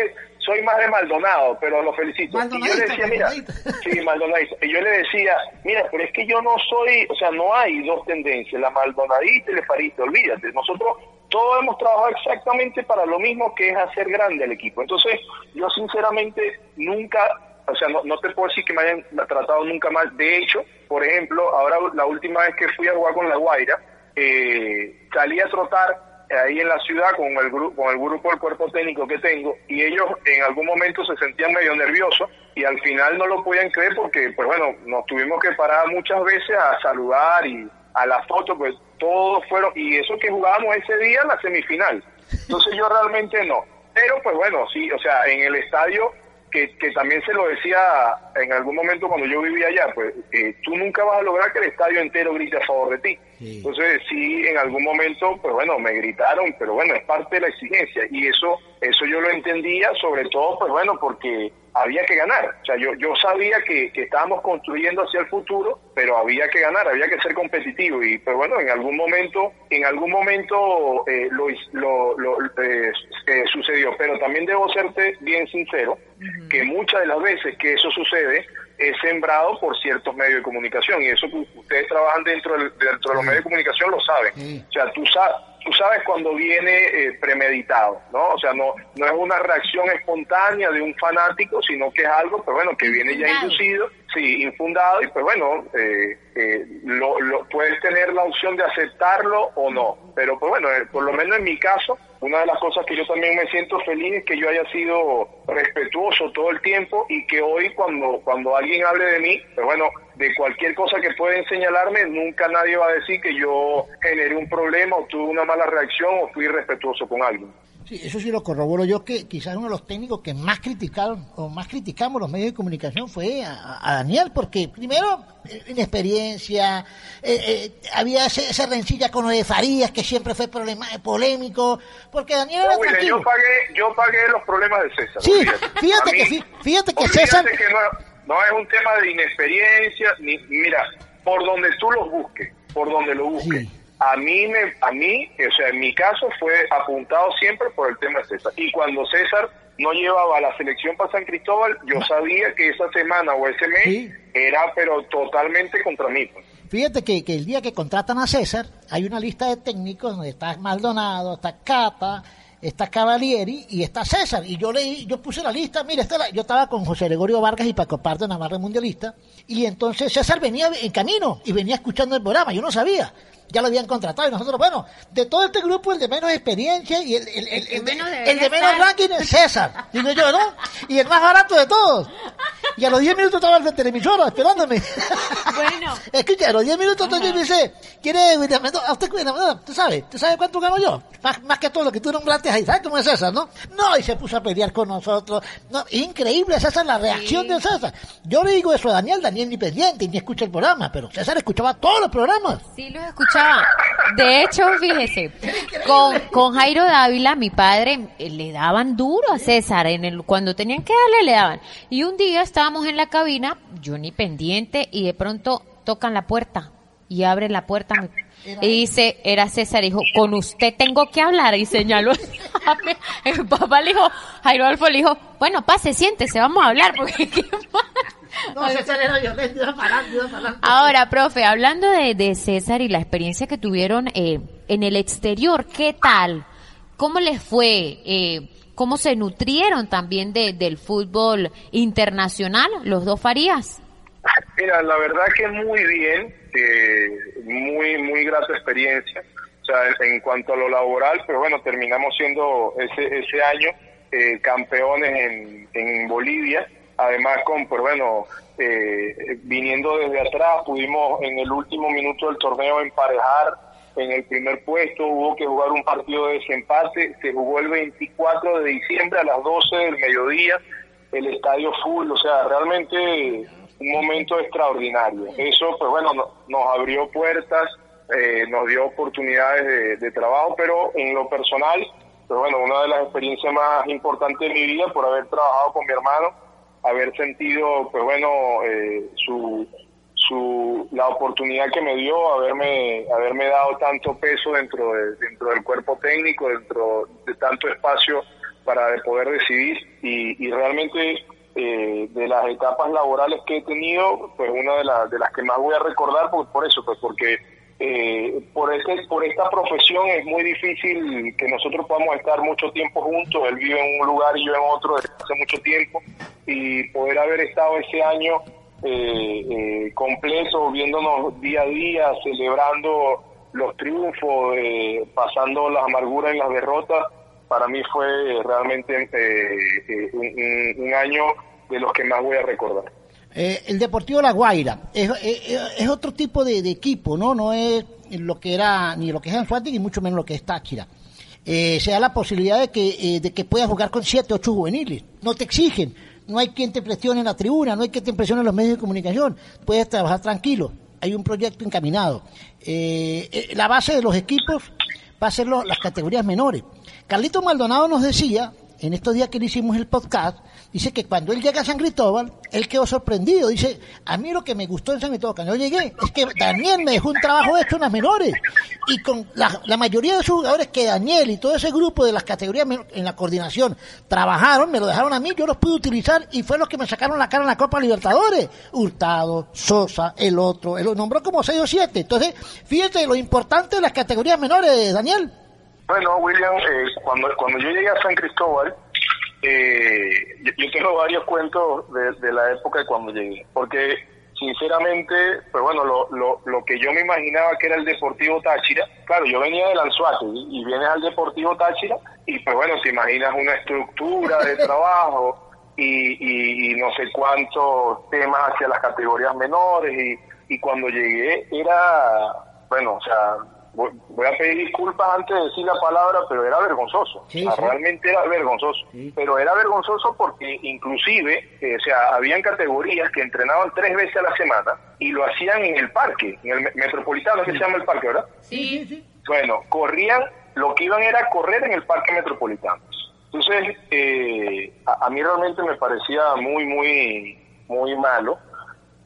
Speaker 3: soy más de Maldonado, pero lo felicito. Y yo le decía, mira, sí, Maldonadito. Y yo le decía, mira, pero es que yo no soy, o sea, no hay dos tendencias, la Maldonadita y el Farito, olvídate. Nosotros todos hemos trabajado exactamente para lo mismo que es hacer grande el equipo. Entonces, yo sinceramente nunca, o sea, no, te puedo decir que me hayan tratado nunca mal. De hecho, por ejemplo, ahora la última vez que fui a jugar con la Guaira, eh, salí a trotar ahí en la ciudad con el grupo con el grupo del cuerpo técnico que tengo y ellos en algún momento se sentían medio nerviosos y al final no lo podían creer porque pues bueno nos tuvimos que parar muchas veces a saludar y a la foto pues todos fueron, y eso que jugábamos ese día la semifinal. Entonces yo realmente no. Pero pues bueno, sí, o sea, en el estadio, que, que también se lo decía en algún momento cuando yo vivía allá, pues eh, tú nunca vas a lograr que el estadio entero grite a favor de ti. Entonces sí, en algún momento, pues bueno, me gritaron, pero bueno, es parte de la exigencia. Y eso, eso yo lo entendía, sobre todo, pues bueno, porque había que ganar. O sea, yo, yo sabía que, que, estábamos construyendo hacia el futuro, pero había que ganar, había que ser competitivo. Y pues bueno, en algún momento, en algún momento eh, lo, lo, eh, eh, sucedió. Pero también debo serte bien sincero, que muchas de las veces que eso sucede, es sembrado por ciertos medios de comunicación y eso ustedes trabajan dentro, dentro de los medios de comunicación lo saben. O sea, tú sabes, tú sabes cuando viene eh, premeditado, ¿no? O sea, no, no es una reacción espontánea de un fanático, sino que es algo, pues bueno, que viene ya inducido, sí, infundado y pues bueno, eh, eh, lo, lo, puedes tener la opción de aceptarlo o no. Pero pues bueno, por lo menos en mi caso, una de las cosas que yo también me siento feliz es que yo haya sido respetuoso todo el tiempo y que hoy cuando, cuando alguien hable de mí, pues bueno, de cualquier cosa que pueden señalarme, nunca nadie va a decir que yo generé un problema o tuve una mala reacción o fui irrespetuoso con alguien.
Speaker 2: Sí, eso sí lo corroboro yo que quizás uno de los técnicos que más criticaron o más criticamos los medios de comunicación fue a, Daniel, porque primero, inexperiencia, eh, eh, había esa rencilla con lo de Farías que siempre fue problema, polémico, porque Daniel era
Speaker 3: tranquilo. Yo pagué, yo pagué los problemas de César.
Speaker 2: Sí, fíjate, que, fíjate que César...
Speaker 3: no, es un tema de inexperiencia, ni mira, por donde tú los busques, por donde lo busques a mí, me, a mí, o sea, en mi caso fue apuntado siempre por el tema de César. Y cuando César no llevaba la selección para San Cristóbal, yo sabía que esa semana o ese mes era pero totalmente contra mí.
Speaker 2: Fíjate que, que, el día que contratan a César, hay una lista de técnicos donde está Maldonado, está Capa, está Cavalieri y está César. Y yo leí, yo puse la lista, mira, yo estaba con José Gregorio Vargas y Paco Pardo, Navarra Mundialista, y entonces César venía en camino y venía escuchando el programa, yo no sabía ya lo habían contratado y nosotros, bueno, de todo este grupo el de menos experiencia y el, el, el, el de, menos ranking es César, digo yo, ¿no? Y el más barato de todos. Y a los 10 minutos estaba el televisor esperándome. Bueno. Los 10 minutos entonces me dice, ¿quiere a usted ¿Tú sabes? ¿Tú sabes cuánto gano yo? Más, más que todo lo que tú nombraste ahí, ¿sabes cómo es César, no? No, y se puso a pelear con nosotros. No, increíble, César, la reacción de César. Yo le digo eso a Daniel, Daniel ni pendiente, ni escucha el programa, pero César escuchaba todos los programas.
Speaker 1: Sí, los escuchaba de hecho, fíjese, con, con Jairo Dávila, mi padre, eh, le daban duro a César, en el, cuando tenían que darle, le daban. Y un día estábamos en la cabina, yo ni pendiente, y de pronto tocan la puerta, y abre la puerta, y dice, era César, dijo, con usted tengo que hablar, y señaló. el papá le dijo, Jairo Alfo le dijo, bueno, pase, siéntese, vamos a hablar, porque Ahora, profe, hablando de, César y la experiencia que tuvieron eh, en el exterior, ¿qué tal? ¿Cómo les fue? Eh, ¿Cómo se nutrieron también de, del fútbol internacional, los dos Farías?
Speaker 3: Mira, la verdad que muy bien, eh, muy, muy grata experiencia. O sea, en cuanto a lo laboral, pero bueno, terminamos siendo ese, ese año campeones en, en Bolivia. Además con, pues bueno, eh, viniendo desde atrás, pudimos en el último minuto del torneo emparejar en el primer puesto, hubo que jugar un partido de desempate, se jugó el 24 de diciembre a las 12 del mediodía, el estadio full, o sea, realmente un momento extraordinario. Eso, pues bueno, nos abrió puertas, eh, nos dio oportunidades de, de, trabajo, pero en lo personal, pues bueno, una de las experiencias más importantes de mi vida por haber trabajado con mi hermano, haber sentido, pues bueno, eh, su, su, la oportunidad que me dio, haberme, haberme dado tanto peso dentro, de, dentro del cuerpo técnico, dentro de tanto espacio para poder decidir y, y realmente eh, de las etapas laborales que he tenido, pues una de, las de las que más voy a recordar, pues por eso, pues porque eh, por, este, por esta profesión es muy difícil que nosotros podamos estar mucho tiempo juntos. Él vive en un lugar y yo en otro desde hace mucho tiempo. Y poder haber estado ese año eh, eh, completo, viéndonos día a día, celebrando los triunfos, eh, pasando las amarguras y las derrotas, para mí fue realmente un, un año de los que más voy a recordar.
Speaker 2: Eh, el Deportivo La Guaira es, otro tipo de, equipo, ¿no? No es lo que era ni lo que es Anzuati ni mucho menos lo que es Táchira. Eh, se da la posibilidad de que, eh, de que puedas jugar con siete, ocho juveniles. No te exigen. No hay quien te presione en la tribuna, no hay quien te presione en los medios de comunicación. Puedes trabajar tranquilo. Hay un proyecto encaminado. Eh, la base de los equipos va a ser las categorías menores. Carlito Maldonado nos decía en estos días que le hicimos el podcast, dice que cuando él llega a San Cristóbal, él quedó sorprendido. Dice, a mí lo que me gustó en San Cristóbal cuando yo llegué es que Daniel me dejó un trabajo hecho en las menores. Y con la, mayoría de sus jugadores que Daniel y todo ese grupo de las categorías en la coordinación trabajaron, me lo dejaron a mí, yo los pude utilizar y fue los que me sacaron la cara en la Copa Libertadores. Hurtado, Sosa, el otro, él lo nombró como 6 o 7. Entonces, fíjate lo importante de las categorías menores, Daniel.
Speaker 3: Bueno, William, eh, cuando, cuando yo llegué a San Cristóbal, eh, yo, tengo varios cuentos de, de la época de cuando llegué, porque sinceramente, pues bueno, lo, lo, lo que yo me imaginaba que era el Deportivo Táchira, claro, yo venía del Anzuate y, y vienes al Deportivo Táchira y pues bueno, te imaginas una estructura de trabajo y, y, y no sé cuántos temas hacia las categorías menores y, y cuando llegué era, bueno, o sea, voy, a pedir disculpas antes de decir la palabra, pero era vergonzoso.
Speaker 2: Sí,
Speaker 3: O sea,
Speaker 2: sí.
Speaker 3: Realmente era vergonzoso.
Speaker 2: Sí.
Speaker 3: Pero era vergonzoso porque inclusive, eh, o sea, habían categorías que entrenaban tres veces a la semana y lo hacían en el parque, en el me- metropolitano, que se llama el parque, ¿verdad?
Speaker 1: Sí.
Speaker 3: Bueno, corrían, lo que iban era correr en el parque metropolitano. Entonces, eh, a, a mí realmente me parecía muy, muy, muy malo.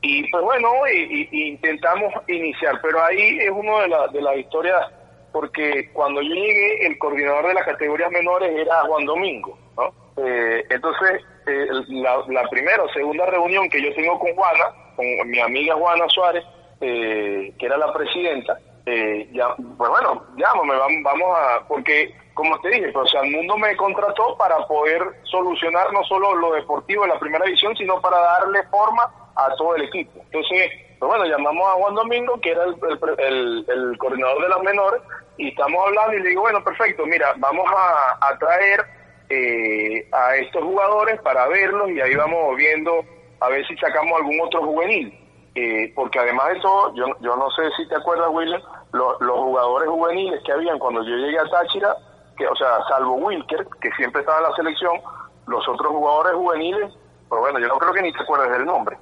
Speaker 3: Y pues bueno, y- intentamos iniciar, pero ahí es uno de, la- de las historias, porque cuando yo llegué, el coordinador de las categorías menores era Juan Domingo, ¿no? Eh, entonces, eh, la, la primera o segunda reunión que yo tengo con Juana, con mi amiga Juana Suárez, eh, que era la presidenta, eh, ya, pues bueno, llámame, vamos, vamos a, porque como te dije, pues, o sea, el mundo me contrató para poder solucionar no solo lo deportivo en la primera división, sino para darle forma a todo el equipo. Entonces, pues bueno, llamamos a Juan Domingo, que era el, el- el- coordinador de las menores, y estamos hablando y le digo, bueno, perfecto, mira, vamos a, a traer eh, a estos jugadores para verlos y ahí vamos viendo a ver si sacamos algún otro juvenil. Eh, porque además de todo, yo, yo no sé si te acuerdas, William, lo- los jugadores juveniles que habían cuando yo llegué a Táchira, que, o sea, salvo Wilker, que siempre estaba en la selección, los otros jugadores juveniles, pues bueno, yo no creo que ni te acuerdes del nombre.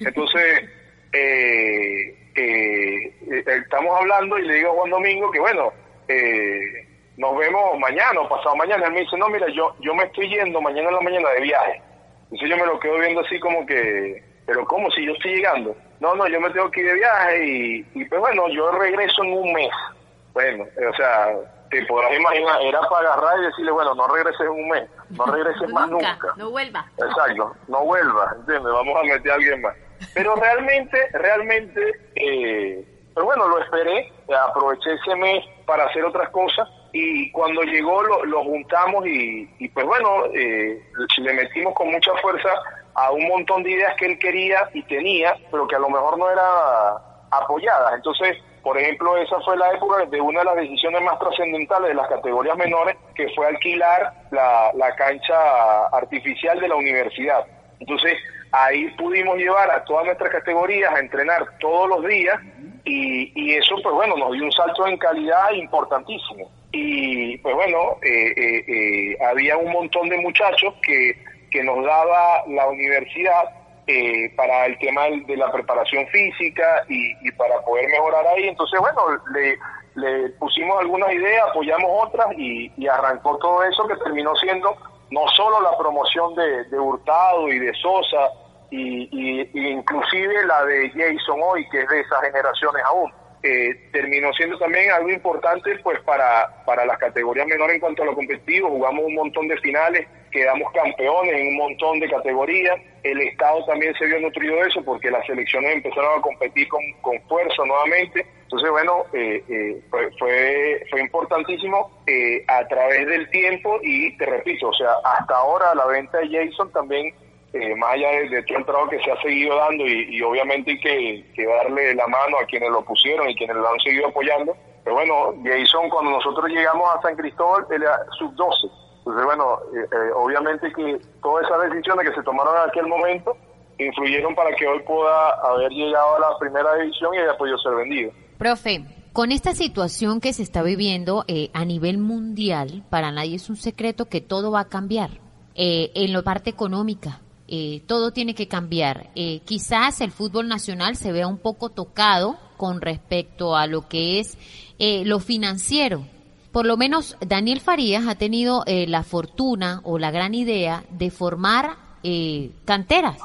Speaker 3: Entonces, eh, eh, eh, estamos hablando y le digo a Juan Domingo que bueno, eh, nos vemos mañana o pasado mañana. Él me dice, no, mira, yo, yo me estoy yendo mañana en la mañana de viaje. Entonces yo me lo quedo viendo así como que, pero ¿cómo si yo estoy llegando? No, no, yo me tengo que ir de viaje y, y pues bueno, yo regreso en un mes. Bueno, o sea, te podrás imaginar, era para agarrar y decirle, bueno, no regreses un mes, no regreses más nunca.
Speaker 1: no vuelva.
Speaker 3: Exacto, no vuelva, ¿entiendes? Vamos a meter a alguien más. Pero realmente, realmente, eh, pero bueno, lo esperé, aproveché ese mes para hacer otras cosas y cuando llegó lo, lo juntamos y, y pues bueno, eh, le metimos con mucha fuerza a un montón de ideas que él quería y tenía, pero que a lo mejor no era apoyadas. Entonces, por ejemplo, esa fue la época de una de las decisiones más trascendentales de las categorías menores, que fue alquilar la, la cancha artificial de la universidad. Entonces, ahí pudimos llevar a todas nuestras categorías a entrenar todos los días y, y eso, pues bueno, nos dio un salto en calidad importantísimo. Y pues bueno, eh, eh, eh, había un montón de muchachos que, que nos daba la universidad eh, para el tema de la preparación física y, y para poder mejorar ahí. Entonces, bueno, le, le pusimos algunas ideas, apoyamos otras y, arrancó todo eso que terminó siendo no solo la promoción de, de Hurtado y de Sosa, y- y inclusive la de Jason hoy, que es de esas generaciones aún. Eh, terminó siendo también algo importante pues para, para las categorías menores en cuanto a lo competitivo, jugamos un montón de finales, quedamos campeones en un montón de categorías, el Estado también se vio nutrido de eso porque las selecciones empezaron a competir con, con fuerza nuevamente, entonces bueno, eh, eh, fue, fue, fue importantísimo eh, a través del tiempo y te repito, o sea, hasta ahora la venta de Jason también eh, más allá de, todo el trabajo que se ha seguido dando y, obviamente hay que, darle la mano a quienes lo pusieron y quienes lo han seguido apoyando. Pero bueno, Jason cuando nosotros llegamos a San Cristóbal, era sub-12. Entonces bueno, eh, eh, obviamente que todas esas decisiones que se tomaron en aquel momento influyeron para que hoy pueda haber llegado a la primera división y haya podido ser vendido.
Speaker 1: Profe, con esta situación que se está viviendo eh, a nivel mundial, para nadie es un secreto que todo va a cambiar. Eh, en la parte económica, eh, todo tiene que cambiar. Eh, quizás el fútbol nacional se vea un poco tocado con respecto a lo que es eh, lo financiero. por lo menos Daniel Farías ha tenido eh, la fortuna o la gran idea de formar eh, canteras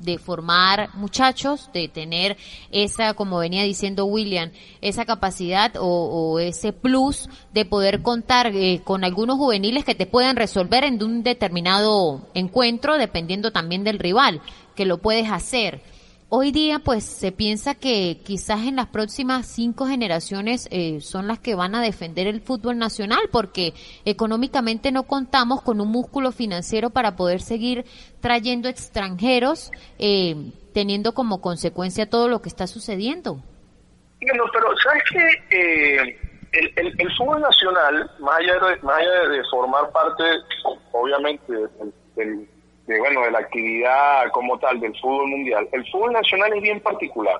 Speaker 1: de formar muchachos, de tener esa, como venía diciendo William, esa capacidad o, ese plus de poder contar eh, con algunos juveniles que te puedan resolver en un determinado encuentro, dependiendo también del rival, que lo puedes hacer. Hoy día, pues, se piensa que quizás en las próximas cinco generaciones eh, son las que van a defender el fútbol nacional, porque económicamente no contamos con un músculo financiero para poder seguir trayendo extranjeros, eh, teniendo como consecuencia todo lo que está sucediendo.
Speaker 3: Bueno, pero ¿sabes qué? Eh, el, fútbol nacional, más allá de, más allá de formar parte, obviamente, del de, bueno, de la actividad como tal del fútbol mundial, el fútbol nacional es bien particular.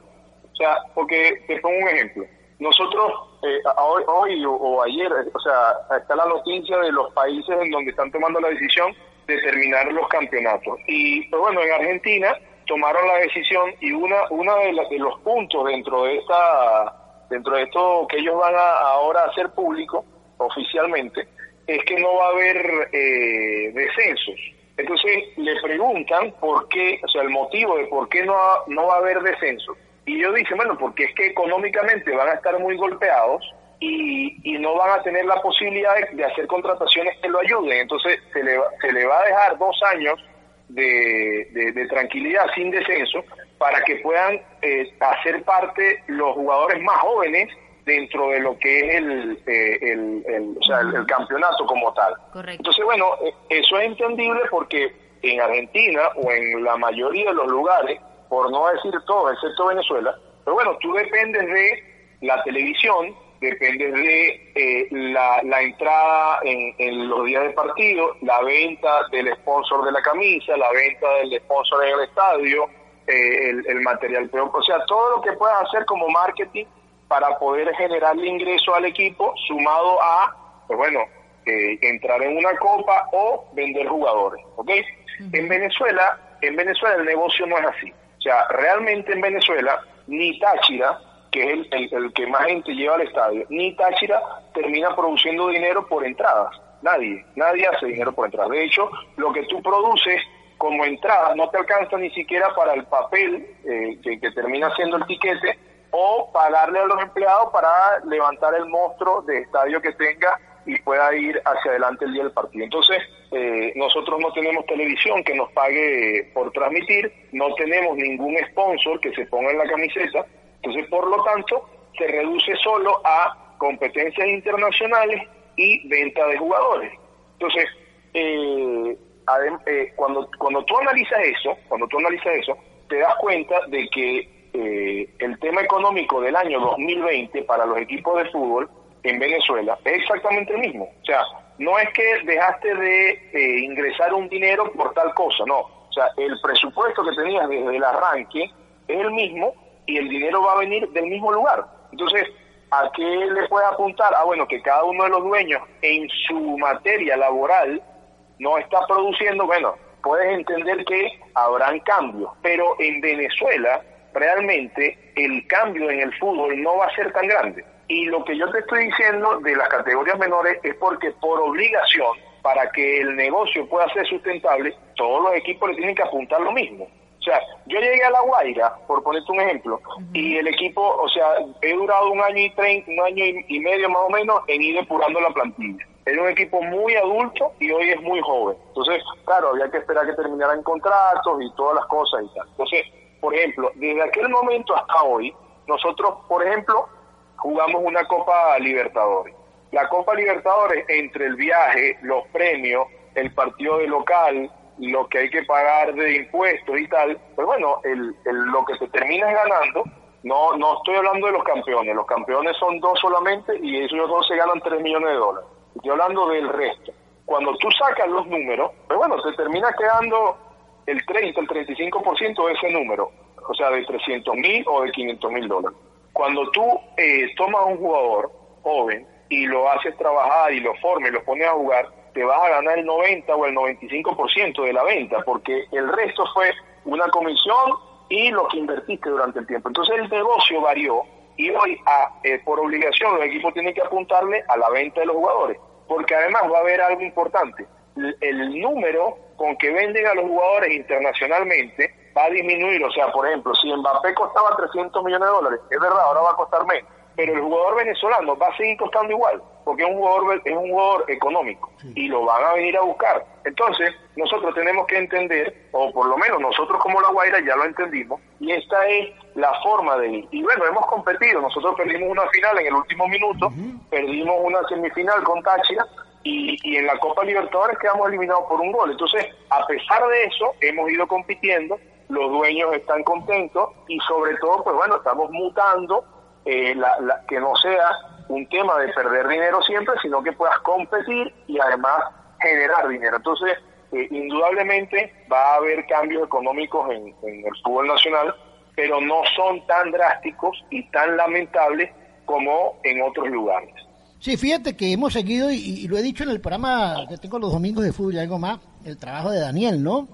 Speaker 3: O sea, porque te pongo un ejemplo. Nosotros, eh, hoy, o, ayer, o sea, está la noticia de los países en donde están tomando la decisión de terminar los campeonatos. Y, pues bueno, en Argentina tomaron la decisión y una, una de, de los puntos dentro de esta dentro de esto que ellos van a ahora hacer público oficialmente es que no va a haber eh, descensos entonces le preguntan por qué, o sea, el motivo de por qué no, no va a haber descenso. Y yo dije, bueno, porque es que económicamente van a estar muy golpeados y, y no van a tener la posibilidad de, hacer contrataciones que lo ayuden. Entonces se le, se le va a dejar dos años de, de, tranquilidad sin descenso para que puedan eh, hacer parte los jugadores más jóvenes dentro de lo que es el, eh, el, o sea, el, campeonato como tal. Entonces, bueno, eh, eso es entendible porque en Argentina o en la mayoría de los lugares, por no decir todo, excepto Venezuela, pero bueno, tú dependes de la televisión, dependes de eh, la, la, entrada en, en, los días de partido, la venta del sponsor de la camisa, la venta del sponsor en el estadio, el, el material peor, o sea, todo lo que puedas hacer como marketing para poder generarle ingreso al equipo sumado a, pues bueno, eh, entrar en una copa o vender jugadores, ¿ok? En Venezuela, en Venezuela el negocio no es así. O sea, realmente en Venezuela ni Táchira, que es el, el, que más gente lleva al estadio, ni Táchira termina produciendo dinero por entradas. Nadie, nadie hace dinero por entradas. De hecho, lo que tú produces como entrada no te alcanza ni siquiera para el papel eh, que, que termina siendo el tiquete o pagarle a los empleados para levantar el monstruo de estadio que tenga y pueda ir hacia adelante el día del partido. Entonces, eh, nosotros no tenemos televisión que nos pague por transmitir, no tenemos ningún sponsor que se ponga en la camiseta, entonces, por lo tanto, se reduce solo a competencias internacionales y venta de jugadores. Entonces, eh, eh, cuando, cuando tú analizas eso, cuando tú analizas eso, te das cuenta de que eh, el tema económico del año 2020 para los equipos de fútbol en Venezuela es exactamente el mismo. O sea, no es que dejaste de eh, ingresar un dinero por tal cosa, no. O sea, el presupuesto que tenías desde el arranque es el mismo y el dinero va a venir del mismo lugar. Entonces, ¿a qué le puedes apuntar? Ah, bueno, que cada uno de los dueños en su materia laboral no está produciendo, bueno, puedes entender que habrán cambios, pero en Venezuela realmente el cambio en el fútbol no va a ser tan grande. Y lo que yo te estoy diciendo de las categorías menores es porque por obligación, para que el negocio pueda ser sustentable, todos los equipos le tienen que apuntar lo mismo. O sea, yo llegué a La Guaira, por ponerte un ejemplo, y el equipo, o sea, he durado un año y treinta, un año y medio más o menos en ir depurando la plantilla. Era un equipo muy adulto y hoy es muy joven. Entonces, claro, había que esperar que terminaran contratos y todas las cosas y tal. Entonces, por ejemplo, desde aquel momento hasta hoy, nosotros, por ejemplo, jugamos una Copa Libertadores. La Copa Libertadores, entre el viaje, los premios, el partido de local, lo que hay que pagar de impuestos y tal, pues bueno, el, lo que se termina ganando. No, no estoy hablando de los campeones, los campeones son dos solamente y ellos dos se ganan tres millones de dólares. Estoy hablando del resto. Cuando tú sacas los números, pues bueno, se termina quedando el 30, el 35% de ese número, o sea, de 300 mil o de 500 mil dólares. Cuando tú eh, tomas un jugador joven y lo haces trabajar y lo formes lo pones a jugar, te vas a ganar el 90 o el 95% de la venta, porque el resto fue una comisión y lo que invertiste durante el tiempo. Entonces el negocio varió Y hoy, a, eh, por obligación, los equipos tienen que apuntarle a la venta de los jugadores, porque además va a haber algo importante. El, número con que venden a los jugadores internacionalmente va a disminuir. O sea, por ejemplo, si Mbappé costaba 300 millones de dólares, es verdad, ahora va a costar menos pero el jugador venezolano va a seguir costando igual, porque es un jugador, es un jugador económico y lo van a venir a buscar. Entonces, nosotros tenemos que entender, o por lo menos nosotros como La Guaira ya lo entendimos, y esta es la forma de ir. Y bueno, hemos competido, nosotros perdimos una final en el último minuto, perdimos una semifinal con Táchira, y, en la Copa Libertadores quedamos eliminados por un gol. Entonces, a pesar de eso, hemos ido compitiendo, los dueños están contentos y sobre todo, pues bueno, estamos mutando eh, la, que no sea un tema de perder dinero siempre, sino que puedas competir y además generar dinero. Entonces, eh, indudablemente va a haber cambios económicos en, el fútbol nacional, pero no son tan drásticos y tan lamentables como en otros lugares.
Speaker 2: Sí, fíjate que hemos seguido, y, lo he dicho en el programa que tengo los domingos de fútbol y algo más, el trabajo de Daniel, ¿no?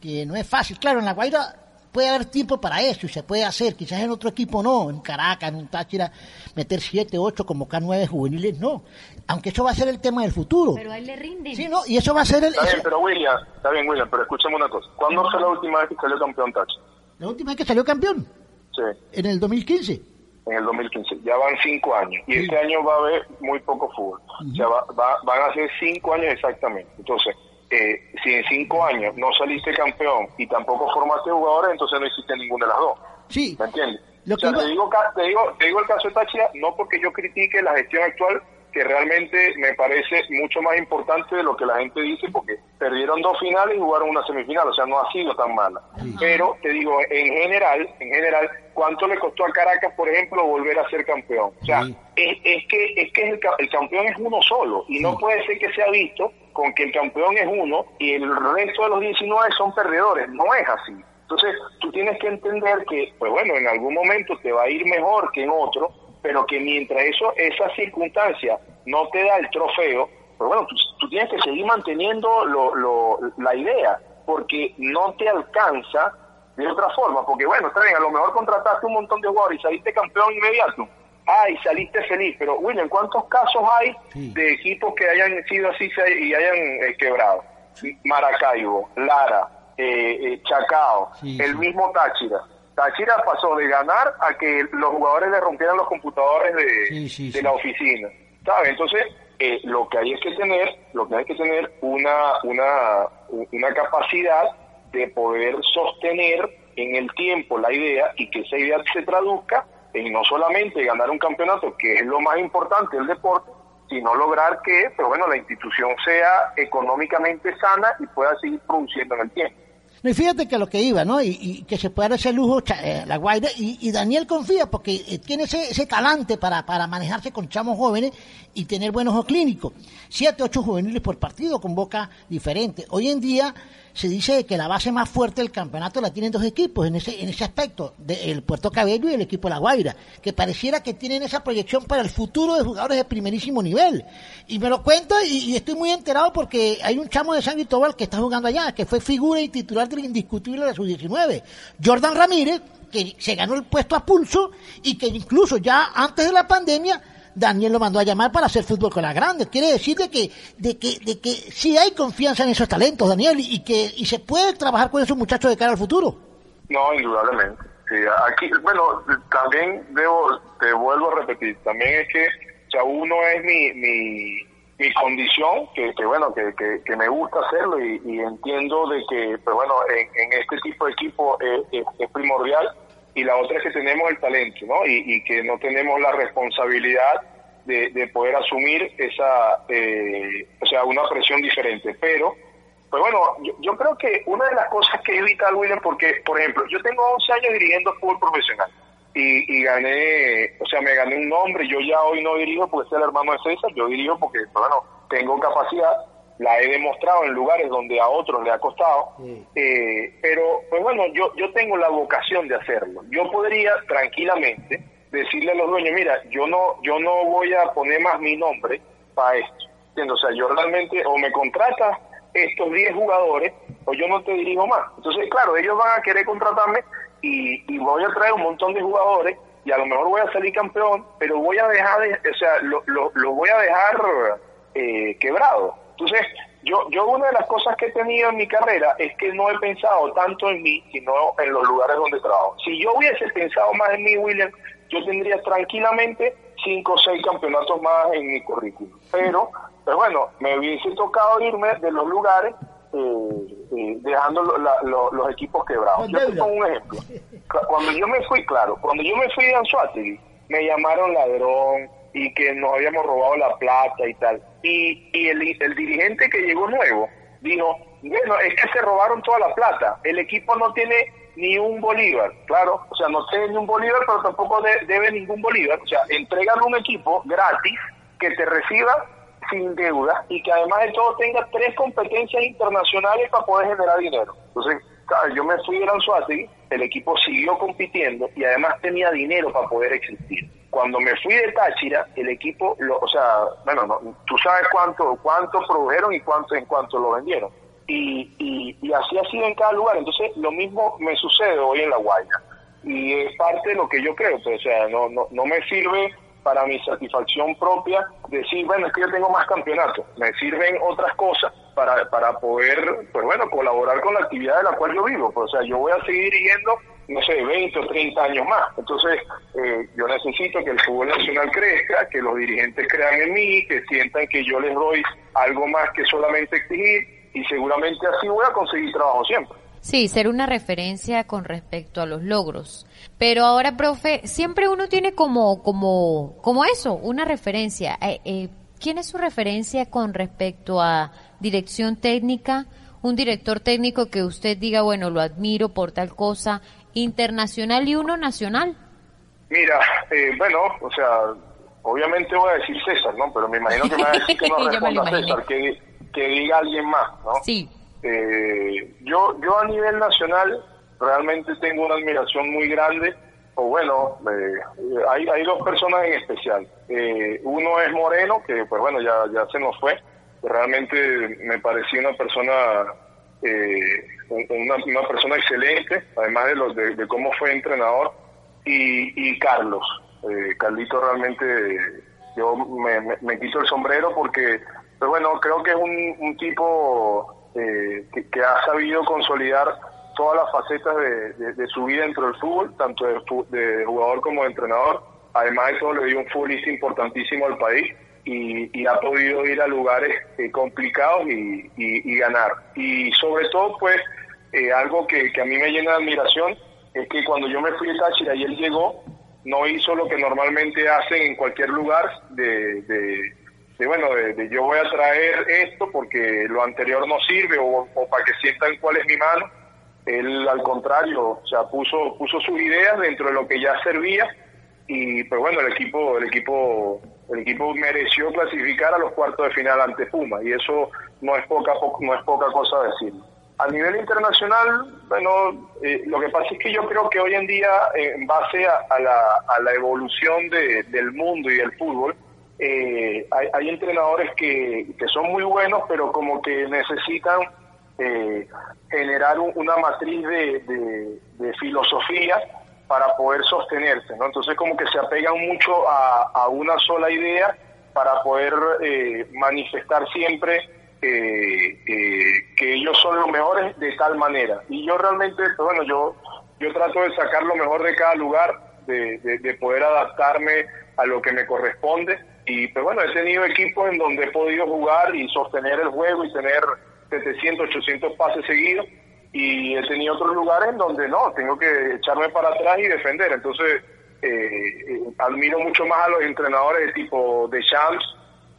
Speaker 2: Que no es fácil. Claro, en La Guaira puede haber tiempo para eso y se puede hacer. Quizás en otro equipo no, en Caracas, en un Táchira, meter 7, 8, convocar 9 juveniles, no. Aunque eso va a ser el tema del futuro.
Speaker 1: Pero a él le rinden.
Speaker 2: Sí, no, y eso va a ser el.
Speaker 3: Está bien, pero William, está bien, William, pero escúchame una cosa. ¿Cuándo fue la última vez que salió campeón Táchira?
Speaker 2: ¿La última vez que salió campeón?
Speaker 3: Sí.
Speaker 2: En el 2015
Speaker 3: en el 2015. Ya van cinco años y este año va a haber muy poco fútbol. O sea, va, van a ser cinco años exactamente. Entonces, eh, si en cinco años no saliste campeón y tampoco formaste jugadores, entonces no hiciste ninguna de las dos.
Speaker 2: Sí.
Speaker 3: ¿Me entiendes? te, digo, te, digo, te digo el caso de Táchira, no porque yo critique la gestión actual, que realmente me parece mucho más importante de lo que la gente dice, porque perdieron dos finales y jugaron una semifinal, o sea, no ha sido tan mala. Pero te digo, en general, en general, ¿cuánto le costó a Caracas, por ejemplo, volver a ser campeón? O sea, es, es, que es que el, el campeón es uno solo y no puede ser que sea visto con que el campeón es uno y el resto de los 19 son perdedores. No es así. Entonces, tú tienes que entender que, pues bueno, en algún momento te va a ir mejor que en otro, pero que mientras eso, esa circunstancia no te da el trofeo, pues bueno, tú, tienes que seguir manteniendo lo, lo, la idea, porque no te alcanza de otra forma, porque bueno, está bien, a lo mejor contrataste un montón de jugadores y saliste campeón inmediato, ay, saliste feliz, pero William, ¿cuántos casos hay de equipos que hayan sido así y hayan eh, quebrado? Maracaibo, Lara, eh, eh Chacao, el mismo Táchira. Táchira pasó de ganar a que los jugadores le rompieran los computadores de, de la oficina, ¿sabes? Entonces, eh, lo que hay es que tener, lo que hay que tener una, una, una capacidad de poder sostener en el tiempo la idea y que esa idea se traduzca en no solamente ganar un campeonato, que es lo más importante del deporte, sino lograr que, pero bueno, la institución sea económicamente sana y pueda seguir produciendo en el tiempo.
Speaker 2: No, y fíjate que lo que iba, ¿no? Y, que se pueda dar ese lujo eh, la Guaira. Y, Daniel confía porque eh, tiene ese, ese talante para, para manejarse con chamos jóvenes y tener buenos ojos clínicos. Siete, ocho juveniles por partido con boca diferente. Hoy en día se dice que la base más fuerte del campeonato la tienen dos equipos en ese, en ese aspecto, el Puerto Cabello y el equipo La Guaira, que pareciera que tienen esa proyección para el futuro de jugadores de primerísimo nivel. Y me lo cuento y, estoy muy enterado porque hay un chamo de San Cristóbal que está jugando allá, que fue figura y titular del indiscutible de la sub-19, Jordan Ramírez, que se ganó el puesto a pulso y que incluso ya antes de la pandemia Daniel lo mandó a llamar para hacer fútbol con las grandes. Quiere decir de que, de que, de que sí hay confianza en esos talentos, Daniel, y que y se puede trabajar con esos muchachos de cara al futuro.
Speaker 3: No, indudablemente. Sí, aquí, bueno, también debo, te vuelvo a repetir, también es que, o sea, uno es mi, mi, mi condición, que, que bueno, que, que, me gusta hacerlo y, entiendo de que, pues bueno, en, este tipo de equipo es primordial y la otra es que tenemos el talento, ¿no? Y, que no tenemos la responsabilidad de, poder asumir esa, eh, o sea, una presión diferente. Pero, pues bueno, yo, creo que una de las cosas que es vital, William, porque, por ejemplo, yo tengo 11 años dirigiendo fútbol profesional y, gané, o sea, me gané un nombre. Yo ya hoy no dirijo porque soy el hermano de César, yo dirijo porque, pues bueno, tengo capacidad la he demostrado en lugares donde a otros le ha costado, eh, pero pues bueno, yo, yo tengo la vocación de hacerlo. Yo podría tranquilamente decirle a los dueños, mira, yo no, yo no voy a poner más mi nombre para esto. O sea, yo realmente o me contratas estos 10 jugadores o yo no te dirijo más. Entonces, claro, ellos van a querer contratarme y, y voy a traer un montón de jugadores y a lo mejor voy a salir campeón, pero voy a dejar, de, o sea, lo, lo, lo voy a dejar eh, quebrado. Entonces, yo, yo una de las cosas que he tenido en mi carrera es que no he pensado tanto en mí, sino en los lugares donde trabajo. Si yo hubiese pensado más en mí, William, yo tendría tranquilamente cinco o seis campeonatos más en mi currículum. Pero, pues bueno, me hubiese tocado irme de los lugares eh, eh, dejando los equipos quebrados. Yo te pongo un ejemplo. Cuando yo me fui, claro, cuando yo me fui de Anzuategui, me llamaron ladrón y que nos habíamos robado la plata y tal. Y, y el, el dirigente que llegó nuevo dijo, bueno, es que se robaron toda la plata, el equipo no tiene ni un bolívar, claro, o sea, no tiene ni un bolívar, pero tampoco debe ningún bolívar, o sea, entregan un equipo gratis que te reciba sin deuda y que además de todo tenga tres competencias internacionales para poder generar dinero. Entonces, yo me fui de Anzuategui, el equipo siguió compitiendo y además tenía dinero para poder existir. Cuando me fui de Táchira, el equipo, lo, o sea, bueno, no, tú sabes cuánto cuánto produjeron y cuánto en cuánto lo vendieron. Y, y, así ha sido en cada lugar. Entonces, lo mismo me sucede hoy en La Guaira. Y es parte de lo que yo creo. Pues, o sea, no, no, no me sirve para mi satisfacción propia decir, bueno, es que yo tengo más campeonatos. Me sirven otras cosas para, para poder, pues bueno, colaborar con la actividad de la cual yo vivo. Pues, o sea, yo voy a seguir yendo, no sé, 20 o 30 años más. Entonces, eh, yo necesito que el fútbol nacional crezca, que los dirigentes crean en mí, que sientan que yo les doy algo más que solamente exigir y seguramente así voy a conseguir trabajo siempre.
Speaker 1: Sí, ser una referencia con respecto a los logros. Pero ahora, profe, siempre uno tiene como, como, como eso, una referencia. Eh, eh, ¿Quién es su referencia con respecto a dirección técnica? Un director técnico que usted diga, bueno, lo admiro por tal cosa, internacional y uno nacional.
Speaker 3: Mira, eh, bueno, o sea, obviamente voy a decir César, ¿no? Pero me imagino que me va a decir que no responda César, que, que diga alguien más, ¿no?
Speaker 1: Sí.
Speaker 3: Eh, yo, yo a nivel nacional realmente tengo una admiración muy grande, o bueno, eh, hay, hay dos personas en especial. Eh, uno es Moreno, que pues bueno, ya, ya se nos fue, realmente me pareció una persona eh, una, una, persona excelente, además de, lo, de, cómo fue entrenador, y, y Carlos. Eh, Carlito realmente, yo me, me, quito el sombrero porque, pues bueno, creo que es un, un tipo eh, que, ha sabido consolidar todas las facetas de, su vida dentro del fútbol, tanto de, jugador como de entrenador. Además de todo, le dio un futbolista importantísimo al país y, ha podido ir a lugares eh, complicados y, ganar. Y sobre todo, pues, eh, algo que, a mí me llena de admiración es que cuando yo me fui de Táchira y él llegó, no hizo lo que normalmente hacen en cualquier lugar de, de bueno, de, yo voy a traer esto porque lo anterior no sirve o, para que sientan cuál es mi mano. Él al contrario, o sea, puso, puso sus ideas dentro de lo que ya servía y pues bueno, el equipo, el equipo, el equipo mereció clasificar a los cuartos de final ante Puma y eso no es poca, no es poca cosa decir. A nivel internacional, bueno, eh, lo que pasa es que yo creo que hoy en día, en base a, la, a la evolución de, del mundo y del fútbol, eh, hay, entrenadores que, son muy buenos, pero como que necesitan eh, generar una matriz de, filosofía para poder sostenerse, ¿no? Entonces como que se apegan mucho a, una sola idea para poder eh, manifestar siempre que ellos son los mejores de tal manera. Y yo realmente, pues bueno, yo, yo trato de sacar lo mejor de cada lugar, de poder adaptarme a lo que me corresponde y pues bueno, he tenido equipos en donde he podido jugar y sostener el juego y tener 700, 800 pases seguidos. Y he tenido otros lugares en donde no, tengo que echarme para atrás y defender. Entonces, eh, eh, admiro mucho más a los entrenadores de tipo de Champs,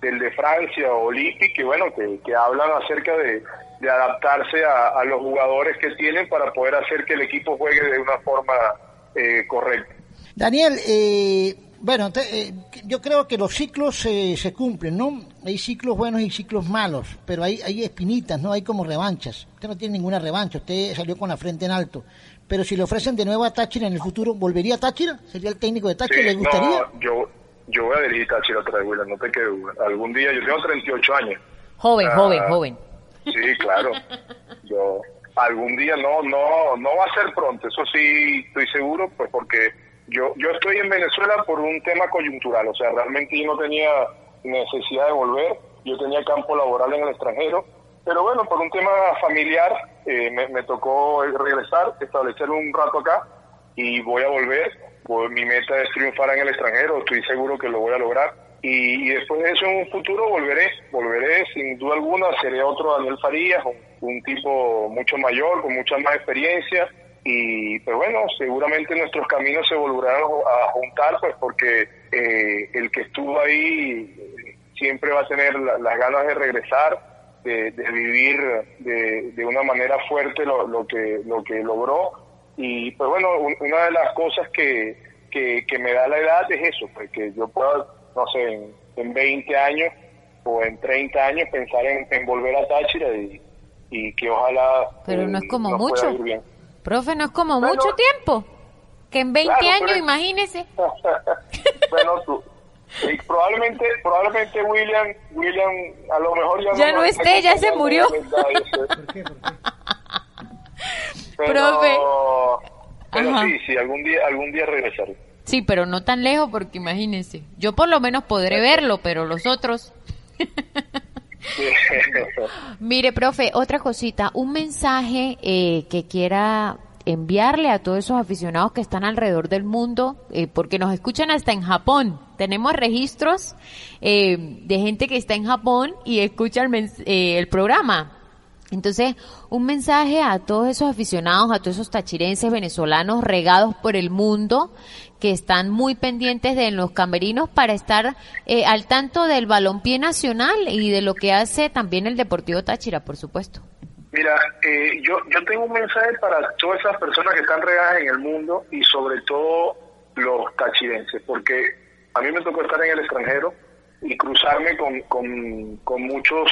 Speaker 3: del de Francia o que bueno, que, hablan acerca de, adaptarse a, los jugadores que tienen para poder hacer que el equipo juegue de una forma eh, correcta.
Speaker 2: Daniel, eh, bueno, eh, yo creo que los ciclos se cumplen, ¿no? Hay ciclos buenos y ciclos malos, pero hay, hay espinitas, ¿no? Hay como revanchas. Usted no tiene ninguna revancha, usted salió con la frente en alto. Pero si le ofrecen de nuevo a Táchira en el futuro, ¿volvería a Táchira? ¿Sería el técnico de Táchira? ¿Le gustaría?
Speaker 3: No, yo, yo voy a dirigir Táchira otra vez, no te quedes. Algún día, yo tengo 38 años.
Speaker 1: Joven, ah, joven, joven.
Speaker 3: Sí, claro. Yo, algún día no, no, no va a ser pronto, eso sí estoy seguro, pues porque yo, yo estoy en Venezuela por un tema coyuntural, o sea, realmente yo no tenía necesidad de volver, yo tenía campo laboral en el extranjero, pero bueno, por un tema familiar eh, me, tocó regresar, establecer un rato acá y voy a volver. Pues, mi meta es triunfar en el extranjero, estoy seguro que lo voy a lograr. Y, después de eso en un futuro volveré, volveré sin duda alguna, seré otro Daniel Farías, un, tipo mucho mayor, con mucha más experiencia. Y pues bueno, seguramente nuestros caminos se volverán a juntar, pues porque eh, el que estuvo ahí siempre va a tener las ganas de regresar, de, vivir de, una manera fuerte lo, que, lo que logró. Y pues bueno, una de las cosas que, que, me da la edad es eso, pues que yo pueda, no sé, en, 20 años o en 30 años pensar en, volver a Táchira y, que ojalá...
Speaker 1: Pero no es como mucho. Profe, no es como mucho tiempo. Que en 20 años, imagínese.
Speaker 3: bueno, tú, probablemente, probablemente William, William, a lo mejor ya,
Speaker 1: ya no, esté, ya se murió.
Speaker 3: Pero, pero sí, sí, algún día, algún día regresaré.
Speaker 1: Sí, pero no tan lejos porque imagínense, yo por lo menos podré verlo, pero los otros. Mire, profe, otra cosita, un mensaje eh, que quiera enviarle a todos esos aficionados que están alrededor del mundo, eh, porque nos escuchan hasta en Japón. Tenemos registros eh, de gente que está en Japón y escucha el, eh, el programa. Entonces, un mensaje a todos esos aficionados, a todos esos tachirenses venezolanos regados por el mundo, que están muy pendientes de los camerinos para estar al tanto del balompié nacional y de lo que hace también el Deportivo Táchira, por supuesto.
Speaker 3: Mira, eh, yo, yo tengo un mensaje para todas esas personas que están regadas en el mundo y sobre todo los tachirenses, porque a mí me tocó estar en el extranjero y cruzarme con, con, muchos